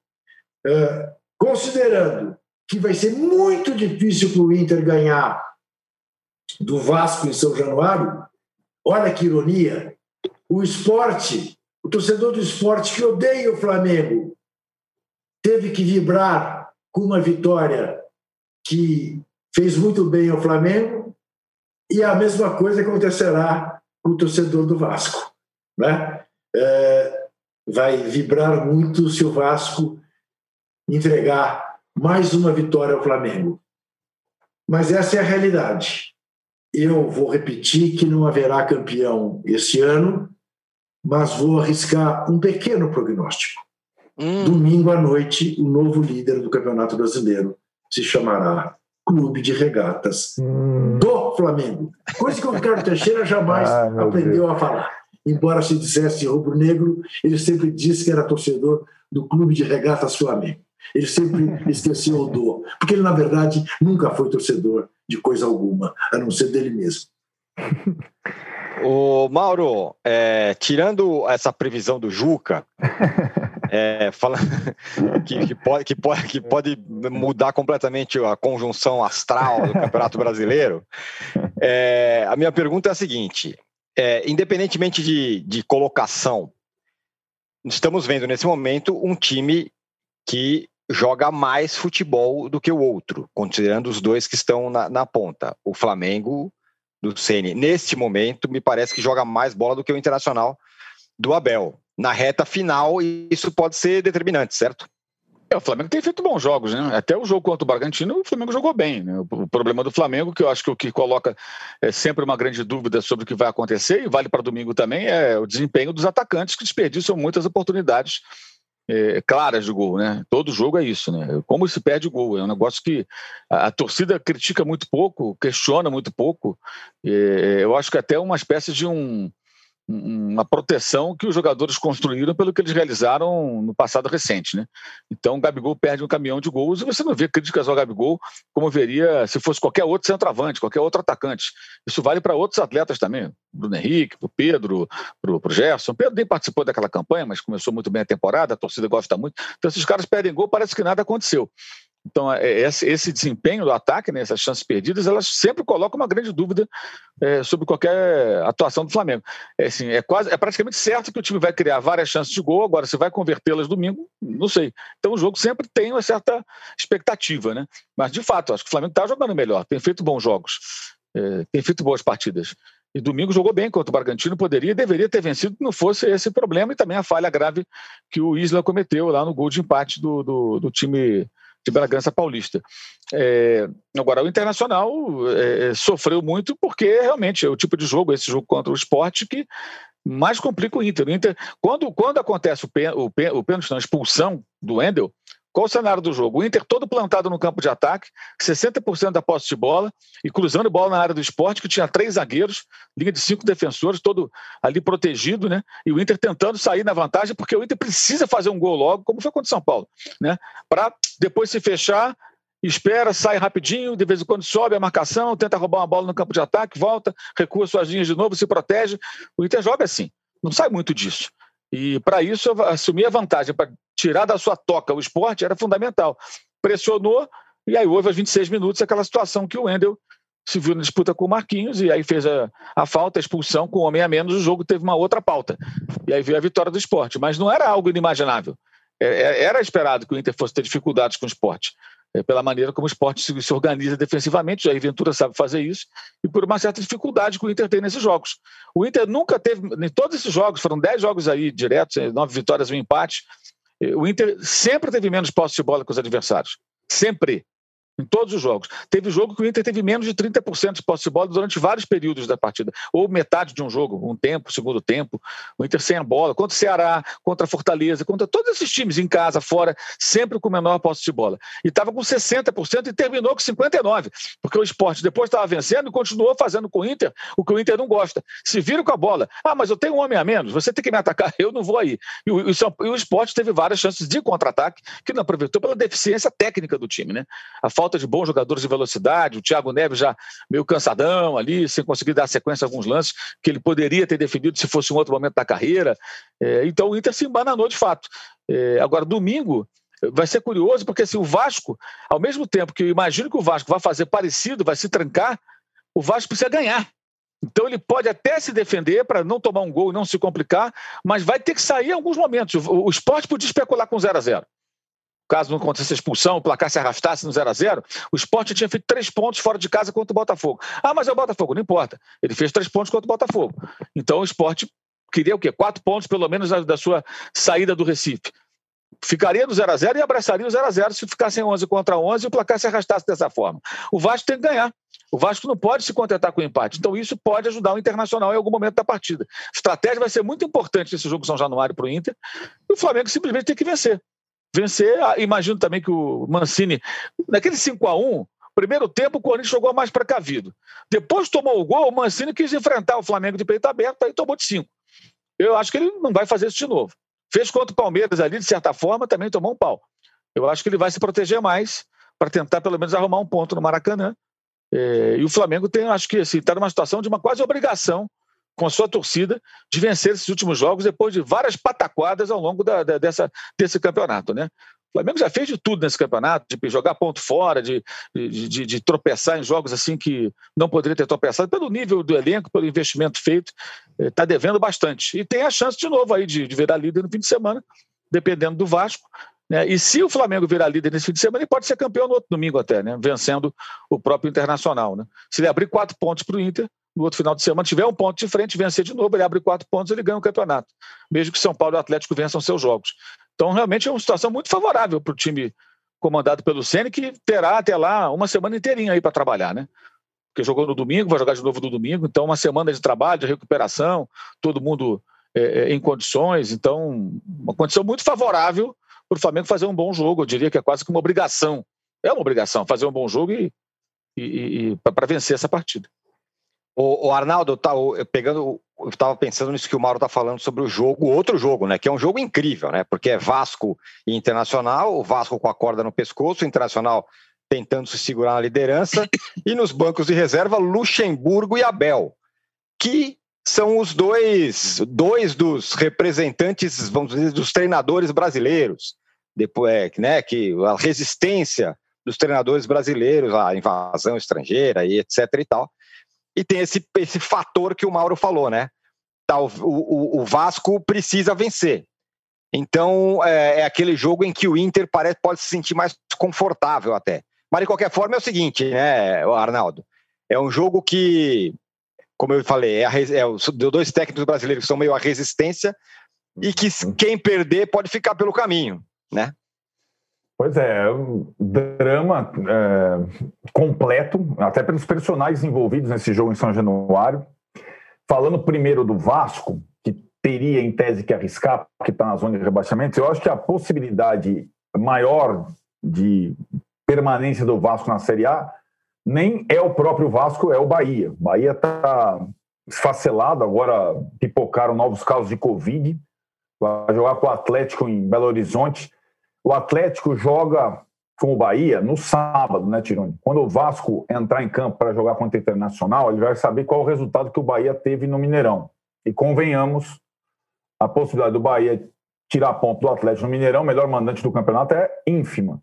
é, considerando que vai ser muito difícil para o Inter ganhar do Vasco em São Januário, olha que ironia, o esporte, o torcedor do esporte que odeia o Flamengo, teve que vibrar com uma vitória que fez muito bem ao Flamengo, e a mesma coisa acontecerá com o torcedor do Vasco. Né? É, vai vibrar muito se o Vasco entregar mais uma vitória ao Flamengo. Mas essa é a realidade. Eu vou repetir que não haverá campeão esse ano, mas vou arriscar um pequeno prognóstico. Hum. Domingo à noite, o novo líder do Campeonato Brasileiro se chamará Clube de Regatas hum. do Flamengo. Coisa que o Ricardo Teixeira jamais ah, aprendeu Deus. a falar. Embora se dissesse rubro-negro, ele sempre disse que era torcedor do Clube de Regatas Flamengo. Ele sempre esqueceu o do, porque ele, na verdade, nunca foi torcedor de coisa alguma, a não ser dele mesmo. O Mauro, é, tirando essa previsão do Juca, é, fala, que, que, pode, que, pode, que pode mudar completamente a conjunção astral do Campeonato Brasileiro, é, a minha pergunta é a seguinte: é, independentemente de, de colocação, estamos vendo nesse momento um time que joga mais futebol do que o outro, considerando os dois que estão na, na ponta. O Flamengo do Ceni, neste momento, me parece que joga mais bola do que o Internacional do Abel. Na reta final, isso pode ser determinante, certo? É, o Flamengo tem feito bons jogos, né? Até o jogo contra o Bragantino, o Flamengo jogou bem. Né? O problema do Flamengo, que eu acho que o que coloca é sempre uma grande dúvida sobre o que vai acontecer, e vale para domingo também, é o desempenho dos atacantes que desperdiçam muitas oportunidades é, claras de gol, né? Todo jogo é isso, né? Como se perde gol? É um negócio que a, a torcida critica muito pouco, questiona muito pouco. É, eu acho que até uma espécie de um uma proteção que os jogadores construíram pelo que eles realizaram no passado recente, né? Então o Gabigol perde um caminhão de gols e você não vê críticas ao Gabigol como veria se fosse qualquer outro centroavante, qualquer outro atacante. Isso vale para outros atletas também, Bruno Henrique, para o Pedro, para o Gerson. O Pedro nem participou daquela campanha, mas começou muito bem a temporada, a torcida gosta muito. Então esses caras perdem gol, parece que nada aconteceu. Então, é, esse, desempenho do ataque, né, essas chances perdidas, elas sempre colocam uma grande dúvida é, sobre qualquer atuação do Flamengo. É, assim, é, quase, é praticamente certo que o time vai criar várias chances de gol, agora, se vai convertê-las domingo, não sei. Então, o jogo sempre tem uma certa expectativa, né? Mas, de fato, acho que o Flamengo está jogando melhor, tem feito bons jogos, é, tem feito boas partidas. E domingo jogou bem contra o Bragantino, poderia e deveria ter vencido, não fosse esse problema e também a falha grave que o Isla cometeu lá no gol de empate do, do, do time de Bragança Paulista. É, agora, o Internacional é, sofreu muito porque realmente é o tipo de jogo, esse jogo contra o esporte, que mais complica o Inter. O Inter quando, quando acontece o, o, o pênalti, a expulsão do Wendel, qual o cenário do jogo? O Inter todo plantado no campo de ataque, 60% da posse de bola e cruzando bola na área do esporte, que tinha três zagueiros, linha de cinco defensores, todo ali protegido, né? E o Inter tentando sair na vantagem, porque o Inter precisa fazer um gol logo, como foi contra o São Paulo, né? Para depois se fechar, espera, sai rapidinho, de vez em quando sobe a marcação, tenta roubar uma bola no campo de ataque, volta, recua suas linhas de novo, se protege. O Inter joga assim, não sai muito disso. E para isso, assumir a vantagem, para tirar da sua toca o esporte, era fundamental. Pressionou, e aí houve aos 26 minutos aquela situação que o Wendel se viu na disputa com o Marquinhos, e aí fez a, a falta, a expulsão, com o homem a menos, o jogo teve uma outra pauta. E aí veio a vitória do esporte. Mas não era algo inimaginável. É, é, era esperado que o Inter fosse ter dificuldades com o esporte. É, pela maneira como o esporte se, organiza defensivamente, o Jair Ventura sabe fazer isso, e por uma certa dificuldade que o Inter tem nesses jogos. O Inter nunca teve, em todos esses jogos, foram 10 jogos aí diretos, nove vitórias e um empate, o Inter sempre teve menos posse de bola que os adversários. Sempre. Em todos os jogos. Teve jogo que o Inter teve menos de 30% de posse de bola durante vários períodos da partida, ou metade de um jogo, um tempo, segundo tempo. O Inter sem a bola, contra o Ceará, contra a Fortaleza, contra todos esses times em casa, fora, sempre com menor posse de bola. E estava com 60% e terminou com 59%, porque o esporte depois estava vencendo e continuou fazendo com o Inter o que o Inter não gosta. Se viram com a bola, ah, mas eu tenho um homem a menos, você tem que me atacar, eu não vou aí. E o, e o esporte teve várias chances de contra-ataque, que não aproveitou pela deficiência técnica do time, né? A falta falta de bons jogadores de velocidade, o Thiago Neves já meio cansadão ali, sem conseguir dar sequência a alguns lances que ele poderia ter defendido se fosse um outro momento da carreira. É, então o Inter se embananou de fato. É, agora, domingo, vai ser curioso, porque assim, o Vasco, ao mesmo tempo que eu imagino que o Vasco vai fazer parecido, vai se trancar, o Vasco precisa ganhar. Então ele pode até se defender para não tomar um gol e não se complicar, mas vai ter que sair em alguns momentos. O, o esporte podia especular com 0 a 0 caso não acontecesse a expulsão, o placar se arrastasse no 0 a 0 o esporte tinha feito três pontos fora de casa contra o Botafogo. Ah, mas é o Botafogo, não importa. Ele fez três pontos contra o Botafogo. Então o esporte queria o quê? Quatro pontos, pelo menos, da sua saída do Recife. Ficaria no 0 a 0 e abraçaria o 0 a 0 se ficassem 11 contra 11 e o placar se arrastasse dessa forma. O Vasco tem que ganhar. O Vasco não pode se contentar com o empate. Então, isso pode ajudar o Internacional em algum momento da partida. A estratégia vai ser muito importante nesse jogo São Januário para o Inter. E o Flamengo simplesmente tem que vencer vencer. Ah, imagino também que o Mancini, naquele 5 a 1 primeiro tempo o Corinthians jogou mais precavido. Depois tomou o gol, o Mancini quis enfrentar o Flamengo de peito aberto, aí tomou de 5. Eu acho que ele não vai fazer isso de novo. Fez contra o Palmeiras ali, de certa forma, também tomou um pau. Eu acho que ele vai se proteger mais para tentar pelo menos arrumar um ponto no Maracanã. É, e o Flamengo tem, acho que está assim, numa situação de uma quase obrigação com a sua torcida de vencer esses últimos jogos depois de várias pataquadas ao longo da, da, dessa, desse campeonato, né? O Flamengo já fez de tudo nesse campeonato, de jogar ponto fora, de, de, de, de tropeçar em jogos assim que não poderia ter tropeçado, pelo nível do elenco, pelo investimento feito, está eh, devendo bastante. E tem a chance de novo aí de, de virar líder no fim de semana, dependendo do Vasco. Né? E se o Flamengo virar líder nesse fim de semana, ele pode ser campeão no outro domingo até, né? vencendo o próprio Internacional. Né? Se ele abrir quatro pontos para o Inter, no outro final de semana tiver um ponto de frente, vencer de novo, ele abre quatro pontos, ele ganha o campeonato, mesmo que São Paulo e Atlético vençam seus jogos. Então, realmente é uma situação muito favorável para o time comandado pelo Ceni que terá até lá uma semana inteirinha aí para trabalhar, né? Porque jogou no domingo, vai jogar de novo no domingo, então uma semana de trabalho, de recuperação, todo mundo é, é em condições, então uma condição muito favorável para o Flamengo fazer um bom jogo. Eu diria que é quase que uma obrigação, é uma obrigação fazer um bom jogo e, e, e para vencer essa partida. O, o Arnaldo, tá, eu pegando, eu estava pensando nisso que o Mauro está falando sobre o jogo, outro jogo, né? Que é um jogo incrível, né? Porque é Vasco e Internacional, o Vasco com a corda no pescoço, o Internacional tentando se segurar na liderança, e nos bancos de reserva, Luxemburgo e Abel, que são os dois, dois dos representantes, vamos dizer, dos treinadores brasileiros. Depois, é, né, que a resistência dos treinadores brasileiros à invasão estrangeira e etc e tal e tem esse, esse fator que o Mauro falou, né? Tá, o, o, o Vasco precisa vencer. Então é, é, aquele jogo em que o Inter parece, pode se sentir mais confortável até. Mas de qualquer forma é o seguinte, né, Arnaldo? É um jogo que, como eu falei, é, a, é os dois técnicos brasileiros que são meio a resistência e que uhum. quem perder pode ficar pelo caminho, né? Pois é, drama é, completo, até pelos personagens envolvidos nesse jogo em São Januário. Falando primeiro do Vasco, que teria em tese que arriscar, porque está na zona de rebaixamento, eu acho que a possibilidade maior de permanência do Vasco na Série A nem é o próprio Vasco, é o Bahia. O Bahia está esfacelado, agora pipocaram novos casos de Covid, vai jogar com o Atlético em Belo Horizonte o Atlético joga com o Bahia no sábado, né, Tironi? Quando o Vasco entrar em campo para jogar contra o Internacional, ele vai saber qual o resultado que o Bahia teve no Mineirão. E convenhamos, a possibilidade do Bahia tirar ponto do Atlético no Mineirão, melhor mandante do campeonato, é ínfima.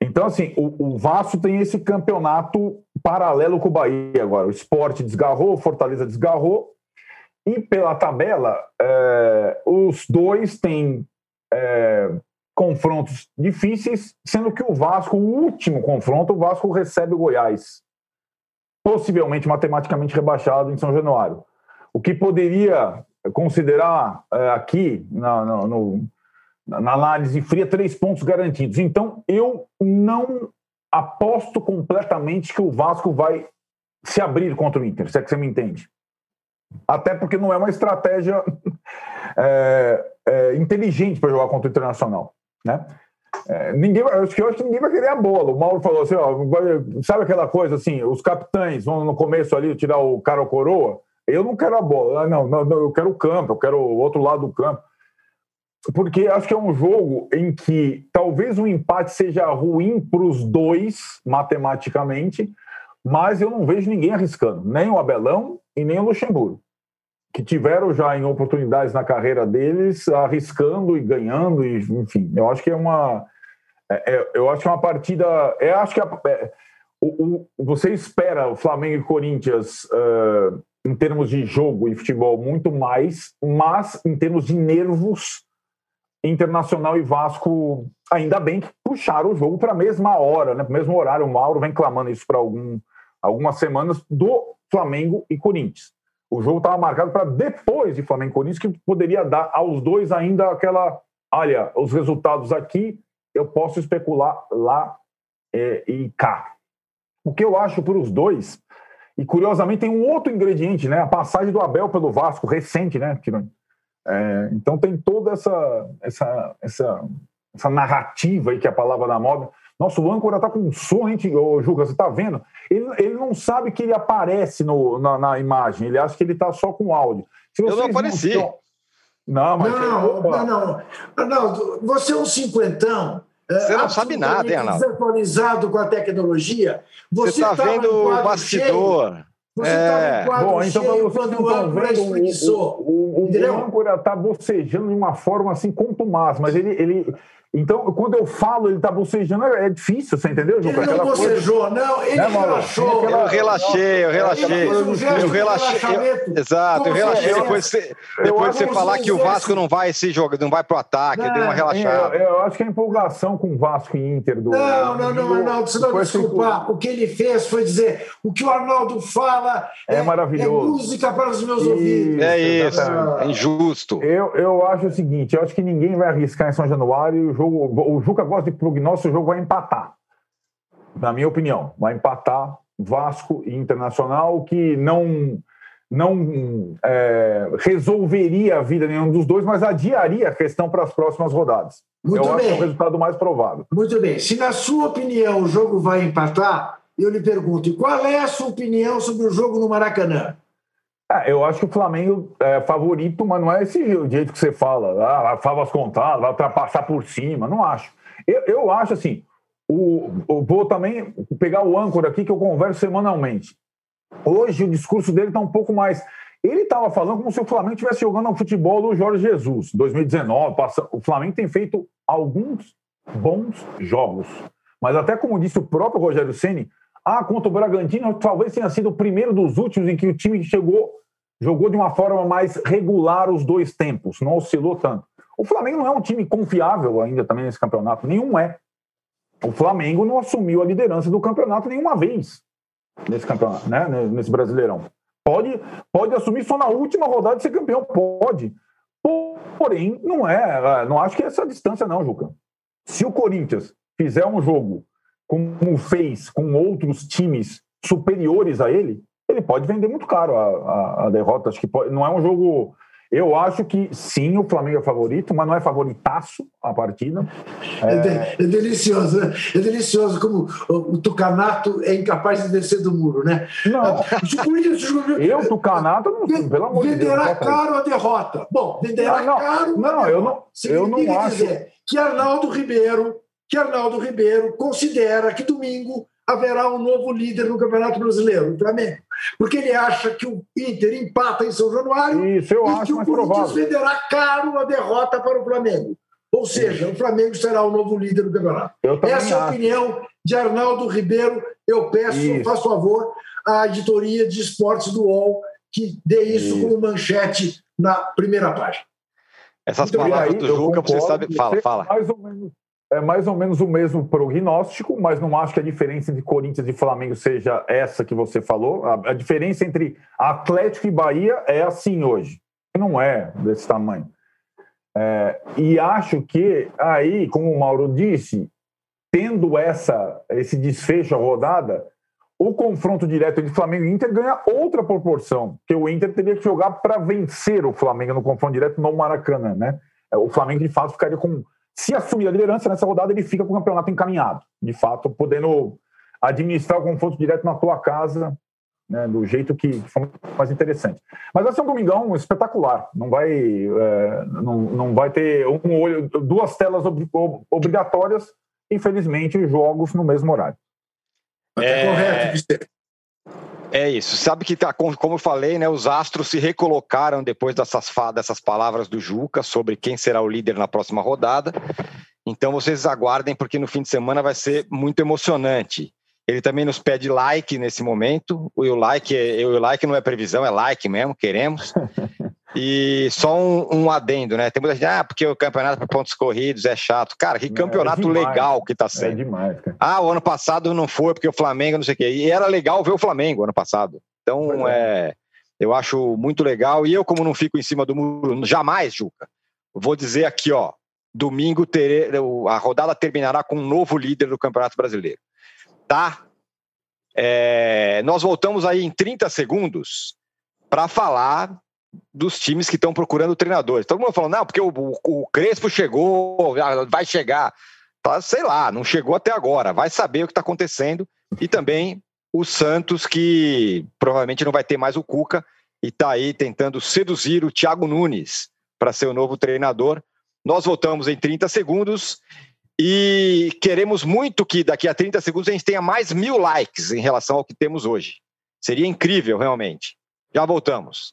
Então, assim, o, o Vasco tem esse campeonato paralelo com o Bahia agora. O esporte desgarrou, o Fortaleza desgarrou. E pela tabela, é, os dois têm é, confrontos difíceis, sendo que o Vasco, o último confronto, o Vasco recebe o Goiás, possivelmente matematicamente rebaixado em São Januário. O que poderia considerar é, aqui, na, na, no, na análise fria, três pontos garantidos. Então, eu não aposto completamente que o Vasco vai se abrir contra o Inter, se é que você me entende. Até porque não é uma estratégia é, é, inteligente para jogar contra o Internacional, né? É, ninguém, eu acho que ninguém vai querer a bola. O Mauro falou assim: ó, sabe aquela coisa assim, os capitães vão no começo ali tirar o cara ou coroa? Eu não quero a bola, ah, não, não, não, eu quero o campo, eu quero o outro lado do campo. Porque acho que é um jogo em que talvez o empate seja ruim para os dois, matematicamente, mas eu não vejo ninguém arriscando, nem o Abelão e nem o Luxemburgo, que tiveram já em oportunidades na carreira deles arriscando e ganhando, e, enfim, eu acho que é uma. É, é eu acho que é uma partida. É, acho que é, o, o, você espera o Flamengo e Corinthians uh, em termos de jogo e futebol muito mais, mas em termos de nervos, Internacional e Vasco, ainda bem que puxaram o jogo para a mesma hora, né? mesmo horário. O Mauro vem clamando isso para algum, algumas semanas do Flamengo e Corinthians. O jogo estava marcado para depois de Flamengo e Corinthians, que poderia dar aos dois ainda aquela. Olha, os resultados aqui, eu posso especular lá é, e cá. O que eu acho para os dois, e curiosamente tem um outro ingrediente, né? A passagem do Abel pelo Vasco, recente, né? É, então tem toda essa, essa, essa, essa narrativa aí, que é a palavra da moda, nosso âncora está com som, hein, ô, Juca? Você está vendo? Ele, ele não sabe que ele aparece no, na, na imagem, ele acha que ele está só com áudio. eu não apareci. Não, não, mas. Não, não, não. Arnaldo, você é um cinquentão. É, você não sabe nada, hein, Arnaldo? Desatualizado com a tecnologia. Você está vendo o bastidor. Cheio. Você está é. no quadro Bom, então, cheio quando o âncora espreguiçou. O, o, o, o âncora está bocejando de uma forma assim contumaz, mas ele, ele, então, quando eu falo, ele tá bocejando, é difícil, você entendeu, Juca? Ele não bocejou, coisa... não, ele né, relaxou. Eu relaxei, eu relaxei. Eu relaxei. Exato, eu relaxei depois, depois de você falar que o Vasco não vai se jogar, não vai pro ataque, eu dei uma relaxada. Eu, eu acho que a empolgação com o Vasco e Inter do. Não, não, não, Arnaldo, você não desculpar. O que ele fez foi dizer o que o Arnaldo fala é, é maravilhoso. É música para os meus ouvidos. É isso, é injusto. Eu, eu acho o seguinte, eu acho que ninguém vai arriscar em São Januário o jogo. O Juca gosta de prognóstico, o jogo vai empatar. Na minha opinião, vai empatar Vasco e Internacional, que não não é, resolveria a vida nenhum dos dois, mas adiaria a questão para as próximas rodadas. Muito Eu bem. acho que é o resultado mais provável. Muito bem. Se na sua opinião o jogo vai empatar, eu lhe pergunto, qual é a sua opinião sobre o jogo no Maracanã? É, eu acho que o Flamengo é favorito, mas não é esse jeito que você fala. Ah, favas contadas, vai ultrapassar por cima. Não acho. Eu, eu acho assim. O, o, vou também pegar o âncora aqui que eu converso semanalmente. Hoje o discurso dele está um pouco mais. Ele estava falando como se o Flamengo estivesse jogando o futebol do Jorge Jesus, 2019. Passa... O Flamengo tem feito alguns bons jogos. Mas até como disse o próprio Rogério Ceni, ah, contra o Bragantino, talvez tenha sido o primeiro dos últimos em que o time chegou, jogou de uma forma mais regular os dois tempos, não oscilou tanto. O Flamengo não é um time confiável ainda também nesse campeonato, nenhum é. O Flamengo não assumiu a liderança do campeonato nenhuma vez nesse campeonato, né? Nesse Brasileirão. Pode, pode assumir só na última rodada de ser campeão, pode. Porém, não é, não acho que é essa distância não, Juca. Se o Corinthians fizer um jogo como fez com outros times superiores a ele, ele pode vender muito caro a, a, a derrota. Acho que pode, não é um jogo. Eu acho que sim, o Flamengo é favorito, mas não é favoritaço a partida. É, é, é delicioso, né? É delicioso como o, Tucanato é incapaz de descer do muro, né? Não. eu, Tucanato, não, pelo amor de Deus. Venderá caro a derrota. Bom, venderá não, caro. Não, eu não, eu não acho. Dizer que Arnaldo Ribeiro que Arnaldo Ribeiro considera que domingo haverá um novo líder no Campeonato Brasileiro, o Flamengo. Porque ele acha que o Inter empata em São Januário Isso, eu e acho que o Corinthians venderá caro a derrota para o Flamengo. Ou seja, o Flamengo será o novo líder do campeonato. Essa é a opinião de Arnaldo Ribeiro. Eu peço, isso. faço favor, à editoria de esportes do UOL que dê isso, isso. como manchete na primeira página. Essas então, palavras aí, do Juca, você sabe. Fala, fala. Mais ou menos é mais ou menos o mesmo prognóstico, mas não acho que a diferença entre Corinthians e Flamengo seja essa que você falou. A, a diferença entre Atlético e Bahia é assim hoje. Não é desse tamanho. É, e acho que aí, como o Mauro disse, tendo essa, esse desfecho a rodada, o confronto direto entre Flamengo e Inter ganha outra proporção, que o Inter teria que jogar para vencer o Flamengo no confronto direto no Maracanã, né? É, o Flamengo, de fato, ficaria com. Se assumir a liderança nessa rodada, ele fica com o campeonato encaminhado, de fato, podendo administrar o confronto direto na tua casa, né, do jeito que foi mais interessante. Mas vai ser um domingão espetacular. Não vai, é, não, não vai ter um olho, duas telas ob, obrigatórias, infelizmente, jogos no mesmo horário. É, é correto, é isso. Sabe que, tá, como eu falei, né, os astros se recolocaram depois dessas, palavras do Juca sobre quem será o líder na próxima rodada. Então vocês aguardem, porque no fim de semana vai ser muito emocionante. Ele também nos pede like nesse momento. O like, é, o like não é previsão, é like mesmo, queremos. E só um, um, adendo, né? Tem muita gente, ah, porque o campeonato para pontos corridos é chato. Cara, que campeonato é demais, legal que tá sendo. É demais, cara. Ah, o ano passado não foi porque o Flamengo não sei o quê. E era legal ver o Flamengo ano passado. Então, é. é, eu acho muito legal. E eu, como não fico em cima do muro, jamais, Juca, vou dizer aqui, ó, domingo terei, a rodada terminará com um novo líder do Campeonato Brasileiro. Tá? É, nós voltamos aí em 30 segundos para falar dos times que estão procurando treinadores. Todo mundo falando, não, porque o, o, Crespo chegou, vai chegar. Tá, sei lá, não chegou até agora. Vai saber o que está acontecendo. E também o Santos, que provavelmente não vai ter mais o Cuca e está aí tentando seduzir o Thiago Nunes para ser o novo treinador. Nós voltamos em 30 segundos e queremos muito que daqui a 30 segundos a gente tenha mais mil likes em relação ao que temos hoje. Seria incrível, realmente. Já voltamos.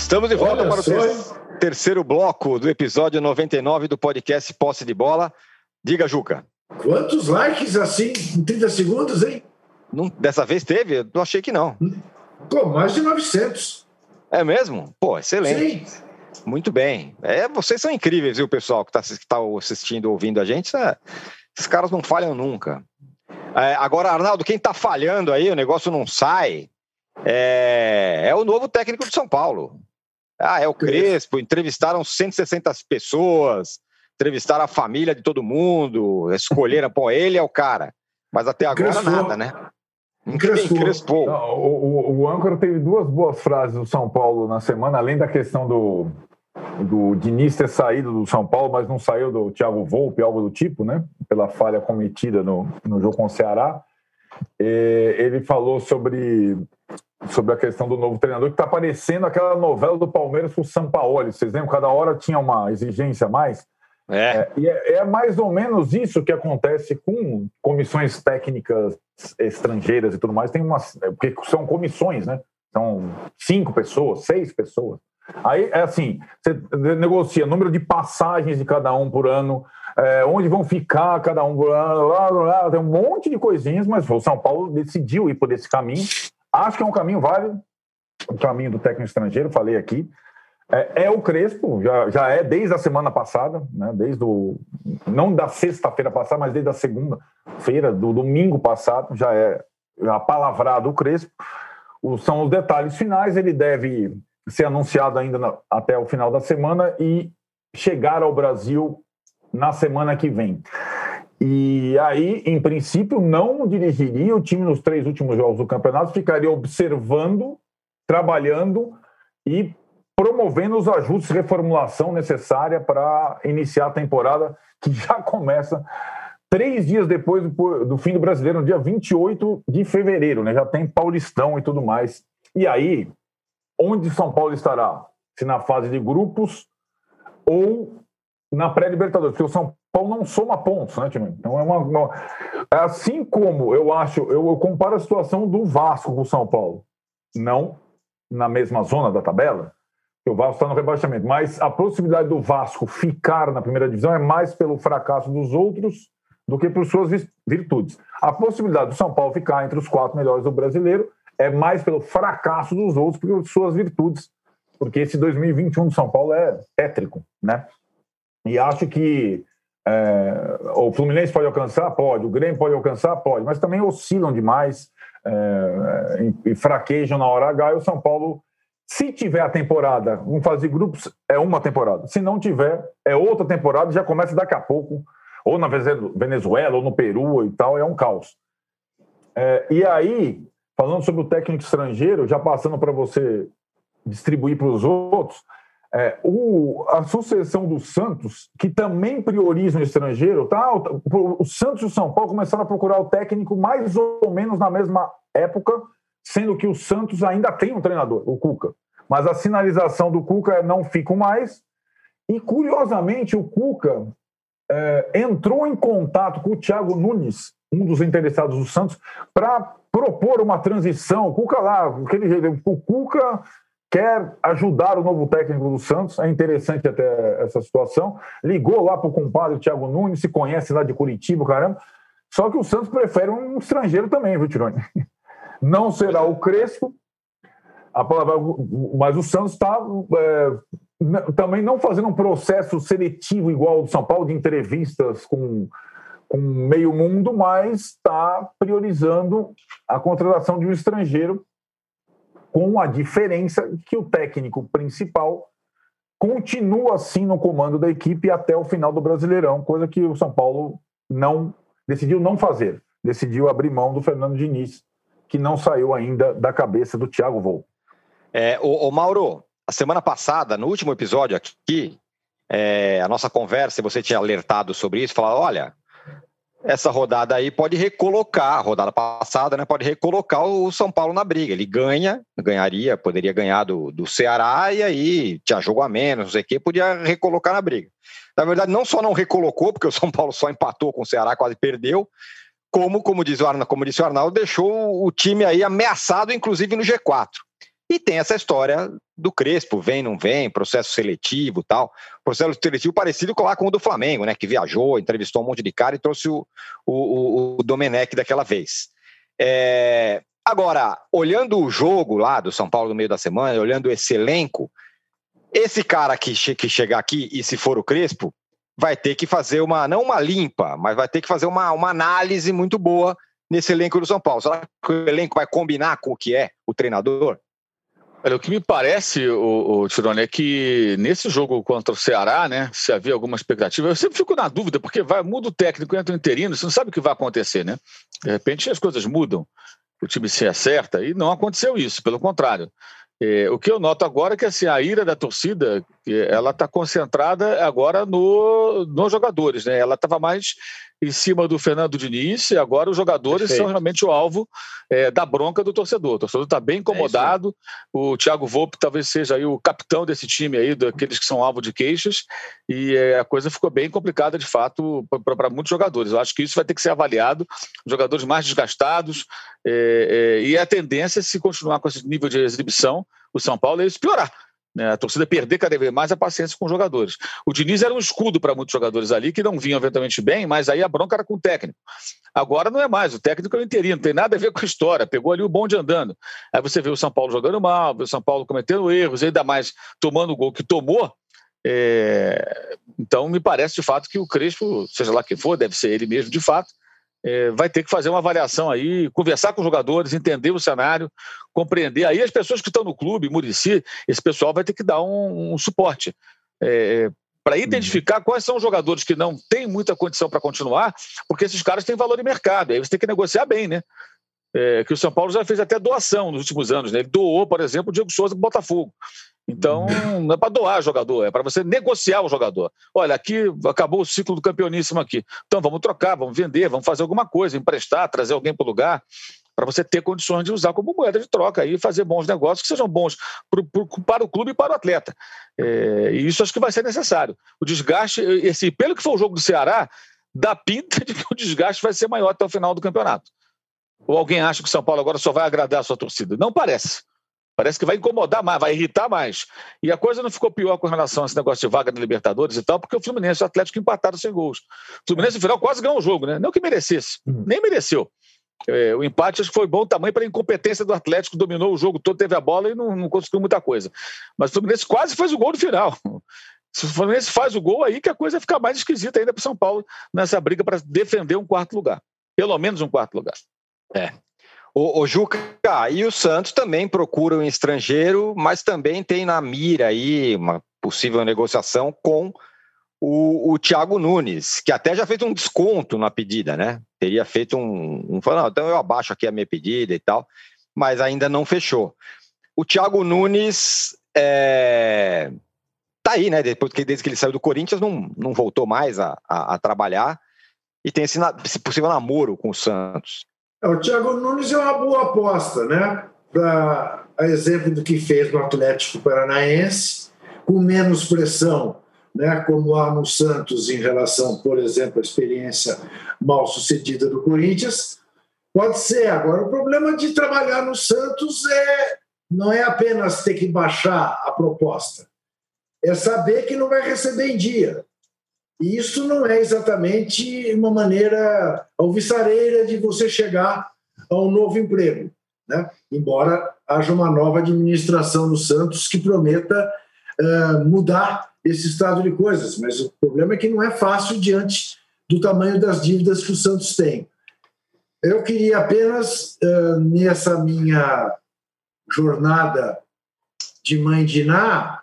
Estamos de volta Olha para o ter terceiro bloco do episódio 99 do podcast Posse de Bola. Diga, Juca. Quantos likes assim em 30 segundos, hein? Não, dessa vez teve? Eu achei que não. Pô, mais de 900. É mesmo? Pô, excelente. Sim. Muito bem. É, vocês são incríveis, viu, pessoal que está tá assistindo, ouvindo a gente. É, esses caras não falham nunca. É, agora, Arnaldo, quem está falhando aí, o negócio não sai, é, é o novo técnico de São Paulo. Ah, é o Crespo, entrevistaram 160 pessoas, entrevistaram a família de todo mundo, escolheram, pô, ele é o cara. Mas até agora Crespo. nada, né? Encrespou. Não, o, o, o âncora teve duas boas frases do São Paulo na semana, além da questão do, do Diniz ter saído do São Paulo, mas não saiu do Thiago Volpe, algo do tipo, né? Pela falha cometida no, no jogo com o Ceará. E ele falou sobre sobre a questão do novo treinador, que está parecendo aquela novela do Palmeiras com o Sampaoli. Vocês lembram? Cada hora tinha uma exigência a mais. É. é. e é, é, mais ou menos isso que acontece com comissões técnicas estrangeiras e tudo mais. Tem umas. É, porque são comissões, né? São cinco pessoas, seis pessoas. Aí é assim: você negocia número de passagens de cada um por ano, é, onde vão ficar cada um por ano, lá, lá, tem um monte de coisinhas, mas o São Paulo decidiu ir por esse caminho. Acho que é um caminho válido, o caminho do técnico estrangeiro, falei aqui. É, é, o Crespo, já, já é desde a semana passada, né, desde o, não da sexta-feira passada, mas desde a segunda-feira, do domingo passado, já é apalavrado o Crespo. O, são os detalhes finais, ele deve ser anunciado ainda na, até o final da semana e chegar ao Brasil na semana que vem. E aí, em princípio, não dirigiria o time nos três últimos jogos do campeonato, ficaria observando, trabalhando e promovendo os ajustes reformulação necessária para iniciar a temporada, que já começa três dias depois do, do, fim do brasileiro, no dia 28 de fevereiro, né? Já tem Paulistão e tudo mais. E aí, onde São Paulo estará? Se na fase de grupos ou na pré-Libertadores, porque o São Paulo não soma pontos, né, time? Então é uma, uma, assim como eu acho, eu, eu, comparo a situação do Vasco com o São Paulo, não na mesma zona da tabela, o Vasco está no rebaixamento, mas a possibilidade do Vasco ficar na primeira divisão é mais pelo fracasso dos outros do que por suas virtudes. A possibilidade do São Paulo ficar entre os quatro melhores do brasileiro é mais pelo fracasso dos outros que por suas virtudes, porque esse 2021 do São Paulo é tétrico, né? E acho que é, o Fluminense pode alcançar? Pode. O Grêmio pode alcançar? Pode. Mas também oscilam demais é, e, e fraquejam na hora H. E o São Paulo, se tiver a temporada, vamos fazer grupos, é uma temporada. Se não tiver, é outra temporada, já começa daqui a pouco, ou na Venezuela, ou no Peru e tal, é um caos. É, e aí, falando sobre o técnico estrangeiro, já passando para você distribuir para os outros, é, o, a sucessão do Santos, que também prioriza o estrangeiro, tá? O, o Santos e o São Paulo começaram a procurar o técnico mais ou menos na mesma época, sendo que o Santos ainda tem um treinador, o Cuca. Mas a sinalização do Cuca é não fico mais. E, curiosamente, o Cuca é, entrou em contato com o Thiago Nunes, um dos interessados do Santos, para propor uma transição. O Cuca lá, aquele jeito, o Cuca quer ajudar o novo técnico do Santos. É interessante até essa situação. Ligou lá para o compadre Thiago Nunes, se conhece lá de Curitiba, caramba. Só que o Santos prefere um estrangeiro também, viu, Tironi? Não será o Crespo, palavra, mas o Santos está é, também não fazendo um processo seletivo igual ao do São Paulo, de entrevistas com, com meio mundo, mas está priorizando a contratação de um estrangeiro com a diferença que o técnico principal continua assim no comando da equipe até o final do Brasileirão, coisa que o São Paulo não decidiu não fazer, decidiu abrir mão do Fernando Diniz, que não saiu ainda da cabeça do Thiago Volpe. É, o, o Mauro, a semana passada, no último episódio aqui, é, a nossa conversa, você tinha alertado sobre isso, falou, olha, essa rodada aí pode recolocar, a rodada passada, né, pode recolocar o São Paulo na briga. Ele ganha, ganharia, poderia ganhar do, do Ceará e aí tinha jogo a menos, não sei o quê, podia recolocar na briga. Na verdade, não só não recolocou, porque o São Paulo só empatou com o Ceará, quase perdeu, como, como, diz o Arnaldo, como disse o Arnaldo, deixou o time aí ameaçado, inclusive no G4. E tem essa história do Crespo, vem, não vem, processo seletivo tal. Processo seletivo parecido com lá com o do Flamengo, né? Que viajou, entrevistou um monte de cara e trouxe o, o, o Domenech daquela vez. É... Agora, olhando o jogo lá do São Paulo no meio da semana, olhando esse elenco, esse cara que, che que chegar aqui, e se for o Crespo, vai ter que fazer uma, não uma limpa, mas vai ter que fazer uma, uma análise muito boa nesse elenco do São Paulo. Será que o elenco vai combinar com o que é o treinador? Olha, o que me parece, o, o Tirone, é que nesse jogo contra o Ceará, né, se havia alguma expectativa, eu sempre fico na dúvida, porque vai, muda o técnico, entra o interino, você não sabe o que vai acontecer, né? De repente as coisas mudam, o time se acerta, e não aconteceu isso, pelo contrário. É, o que eu noto agora é que assim, a ira da torcida ela está concentrada agora no, nos jogadores. Né? Ela estava mais em cima do Fernando Diniz e agora os jogadores Perfeito. são realmente o alvo é, da bronca do torcedor. O torcedor está bem é incomodado. É o Thiago Volpe talvez seja aí o capitão desse time aí, daqueles que são alvo de queixas, e é, a coisa ficou bem complicada de fato para muitos jogadores. Eu acho que isso vai ter que ser avaliado. Os jogadores mais desgastados, é, é, e a tendência, se continuar com esse nível de exibição, o São Paulo é isso piorar. Né? A torcida perder cada vez mais a paciência com os jogadores. O Diniz era um escudo para muitos jogadores ali que não vinham eventualmente bem, mas aí a bronca era com o técnico. Agora não é mais, o técnico é o interino, não tem nada a ver com a história, pegou ali o bonde andando. Aí você vê o São Paulo jogando mal, vê o São Paulo cometendo erros, ainda mais tomando o gol que tomou. É... Então me parece de fato que o Crespo, seja lá quem for, deve ser ele mesmo de fato, é, vai ter que fazer uma avaliação aí, conversar com os jogadores, entender o cenário, compreender. Aí as pessoas que estão no clube, Murici, esse pessoal vai ter que dar um, um suporte. É, para uhum. identificar quais são os jogadores que não têm muita condição para continuar, porque esses caras têm valor de mercado. Aí você tem que negociar bem, né? É, que o São Paulo já fez até doação nos últimos anos. Né? Ele doou, por exemplo, o Diego Souza para Botafogo. Então, não é para doar jogador, é para você negociar o jogador. Olha, aqui acabou o ciclo do campeoníssimo aqui. Então, vamos trocar, vamos vender, vamos fazer alguma coisa, emprestar, trazer alguém para o lugar, para você ter condições de usar como moeda de troca e fazer bons negócios que sejam bons pro, pro, para o clube e para o atleta. É, e isso acho que vai ser necessário. O desgaste, esse, pelo que foi o jogo do Ceará, dá pinta de que o desgaste vai ser maior até o final do campeonato. Ou alguém acha que o São Paulo agora só vai agradar a sua torcida? Não parece. Parece que vai incomodar mais, vai irritar mais. E a coisa não ficou pior com relação a esse negócio de vaga da Libertadores e tal, porque o Fluminense e o Atlético empataram sem gols. O Fluminense, no final, quase ganhou o jogo, né? Não que merecesse, uhum. nem mereceu. É, o empate acho que foi bom também para a incompetência do Atlético, dominou o jogo todo, teve a bola e não, não conseguiu muita coisa. Mas o Fluminense quase fez o gol no final. Se o Fluminense faz o gol, aí que a coisa fica mais esquisita ainda para o São Paulo nessa briga para defender um quarto lugar. Pelo menos um quarto lugar. É. O, o Juca, e o Santos também procura um estrangeiro, mas também tem na mira aí uma possível negociação com o, o Thiago Nunes, que até já fez um desconto na pedida, né? Teria feito um. um falou, então eu abaixo aqui a minha pedida e tal, mas ainda não fechou. O Thiago Nunes é, tá aí, né? Depois que, desde que ele saiu do Corinthians, não, não voltou mais a, a, a trabalhar e tem esse, esse, possível namoro com o Santos. É, o Thiago Nunes é uma boa aposta, né? Pra, a exemplo do que fez no Atlético Paranaense, com menos pressão né, como há no Santos em relação, por exemplo, à experiência mal sucedida do Corinthians, pode ser. Agora, o problema de trabalhar no Santos é não é apenas ter que baixar a proposta, é saber que não vai receber em dia. E isso não é exatamente uma maneira alvissareira de você chegar a um novo emprego. Né? Embora haja uma nova administração no Santos que prometa uh, mudar esse estado de coisas, mas o problema é que não é fácil diante do tamanho das dívidas que o Santos tem. Eu queria apenas, uh, nessa minha jornada de mãe de Iná,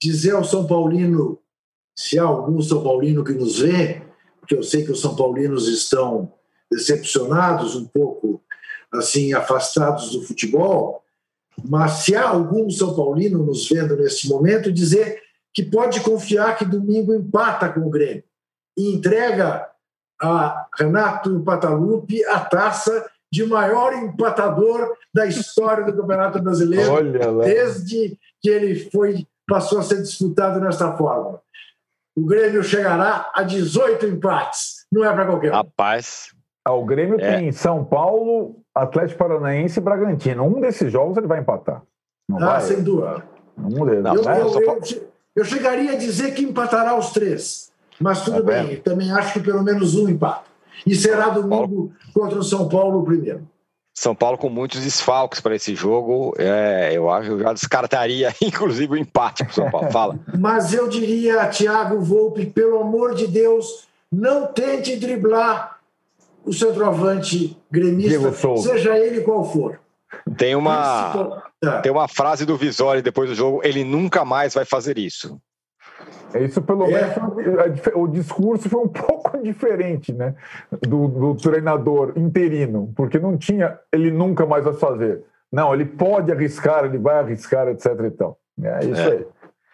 dizer ao São Paulino, se há algum São Paulino que nos vê, porque eu sei que os São Paulinos estão decepcionados, um pouco assim afastados do futebol, mas se há algum São Paulino nos vendo nesse momento, dizer que pode confiar que domingo empata com o Grêmio e entrega a Renato Patalupi a taça de maior empatador da história do Campeonato Brasileiro, desde que ele foi passou a ser disputado nesta forma. O Grêmio chegará a 18 empates. Não é para qualquer um. Rapaz. Ah, o Grêmio é. tem São Paulo, Atlético Paranaense e Bragantino. Um desses jogos ele vai empatar. Não ah, vai? sem dúvida. Um deles. Eu, eu, eu, eu chegaria a dizer que empatará os três, mas tudo tá bem, também acho que pelo menos um empate. E será domingo contra o São Paulo o primeiro. São Paulo com muitos desfalques para esse jogo. É, eu acho que eu já descartaria, inclusive, o empate para o São Paulo. Fala. Mas eu diria a Thiago Volpe, pelo amor de Deus, não tente driblar o centroavante gremista, seja ele qual for. Tem uma, tem uma frase do Visori depois do jogo: ele nunca mais vai fazer isso. É isso, pelo é. menos, o discurso foi um pouco diferente, né? Do, do, treinador interino, porque não tinha ele nunca mais vai fazer. Não, ele pode arriscar, ele vai arriscar, etc. E tal. É isso é. aí.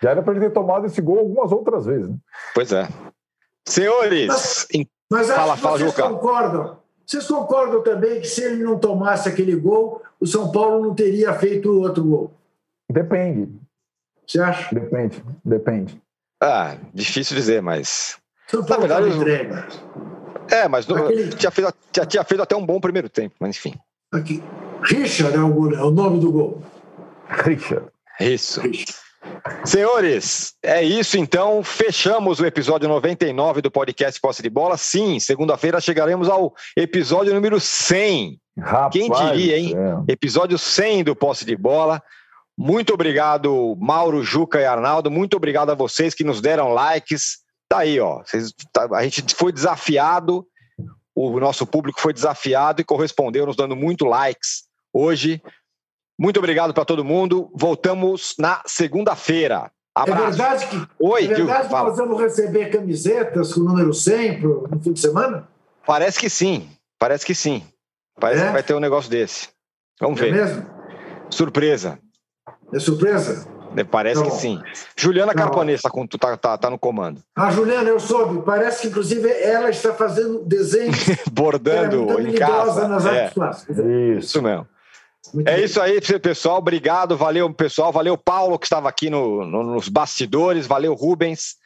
Já era para ele ter tomado esse gol algumas outras vezes. Né? Pois é. Senhores, mas, mas fala, fala, vocês Juca. concordam vocês concordam também que se ele não tomasse aquele gol, o São Paulo não teria feito outro gol? Depende. Você acha? Depende, depende. Ah, difícil dizer, mas. São Paulo Na verdade, entrega. É, mas Aquele... tinha, feito, tinha, tinha feito até um bom primeiro tempo, mas enfim. Aqui. Richard é o, é o nome do gol. Richard. Isso. Richard. Senhores, é isso então. Fechamos o episódio 99 do podcast Posse de Bola. Sim, segunda-feira chegaremos ao episódio número 100. Rapaz, Quem diria, hein? É. Episódio 100 do Posse de Bola. Muito obrigado, Mauro, Juca e Arnaldo. Muito obrigado a vocês que nos deram likes. Tá aí, ó. Vocês, tá, a gente foi desafiado, o nosso público foi desafiado e correspondeu nos dando muito likes hoje. Muito obrigado para todo mundo. Voltamos na segunda-feira. É verdade que, Oi, é verdade que nós vamos receber camisetas com o número 100 pro, no fim de semana? Parece que sim. Parece que sim. Parece é? que vai ter um negócio desse. Vamos é ver. mesmo? Surpresa. É surpresa? É, parece que sim. Juliana Carponesa tá, tá, tá, tá, no comando. Ah, Juliana, eu soube. Parece que, inclusive, ela está fazendo desenho. Bordando é em casa. Nas é. artes plásticas. Isso. Isso mesmo. Muito é bem. isso aí, pessoal. Obrigado, valeu, pessoal. Valeu, Paulo, que estava aqui no, no, nos bastidores. Valeu, Rubens.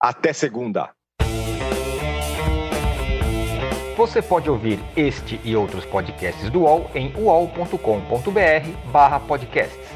Até segunda. Você pode ouvir este e outros podcasts do UOL em uol.com.br/podcasts.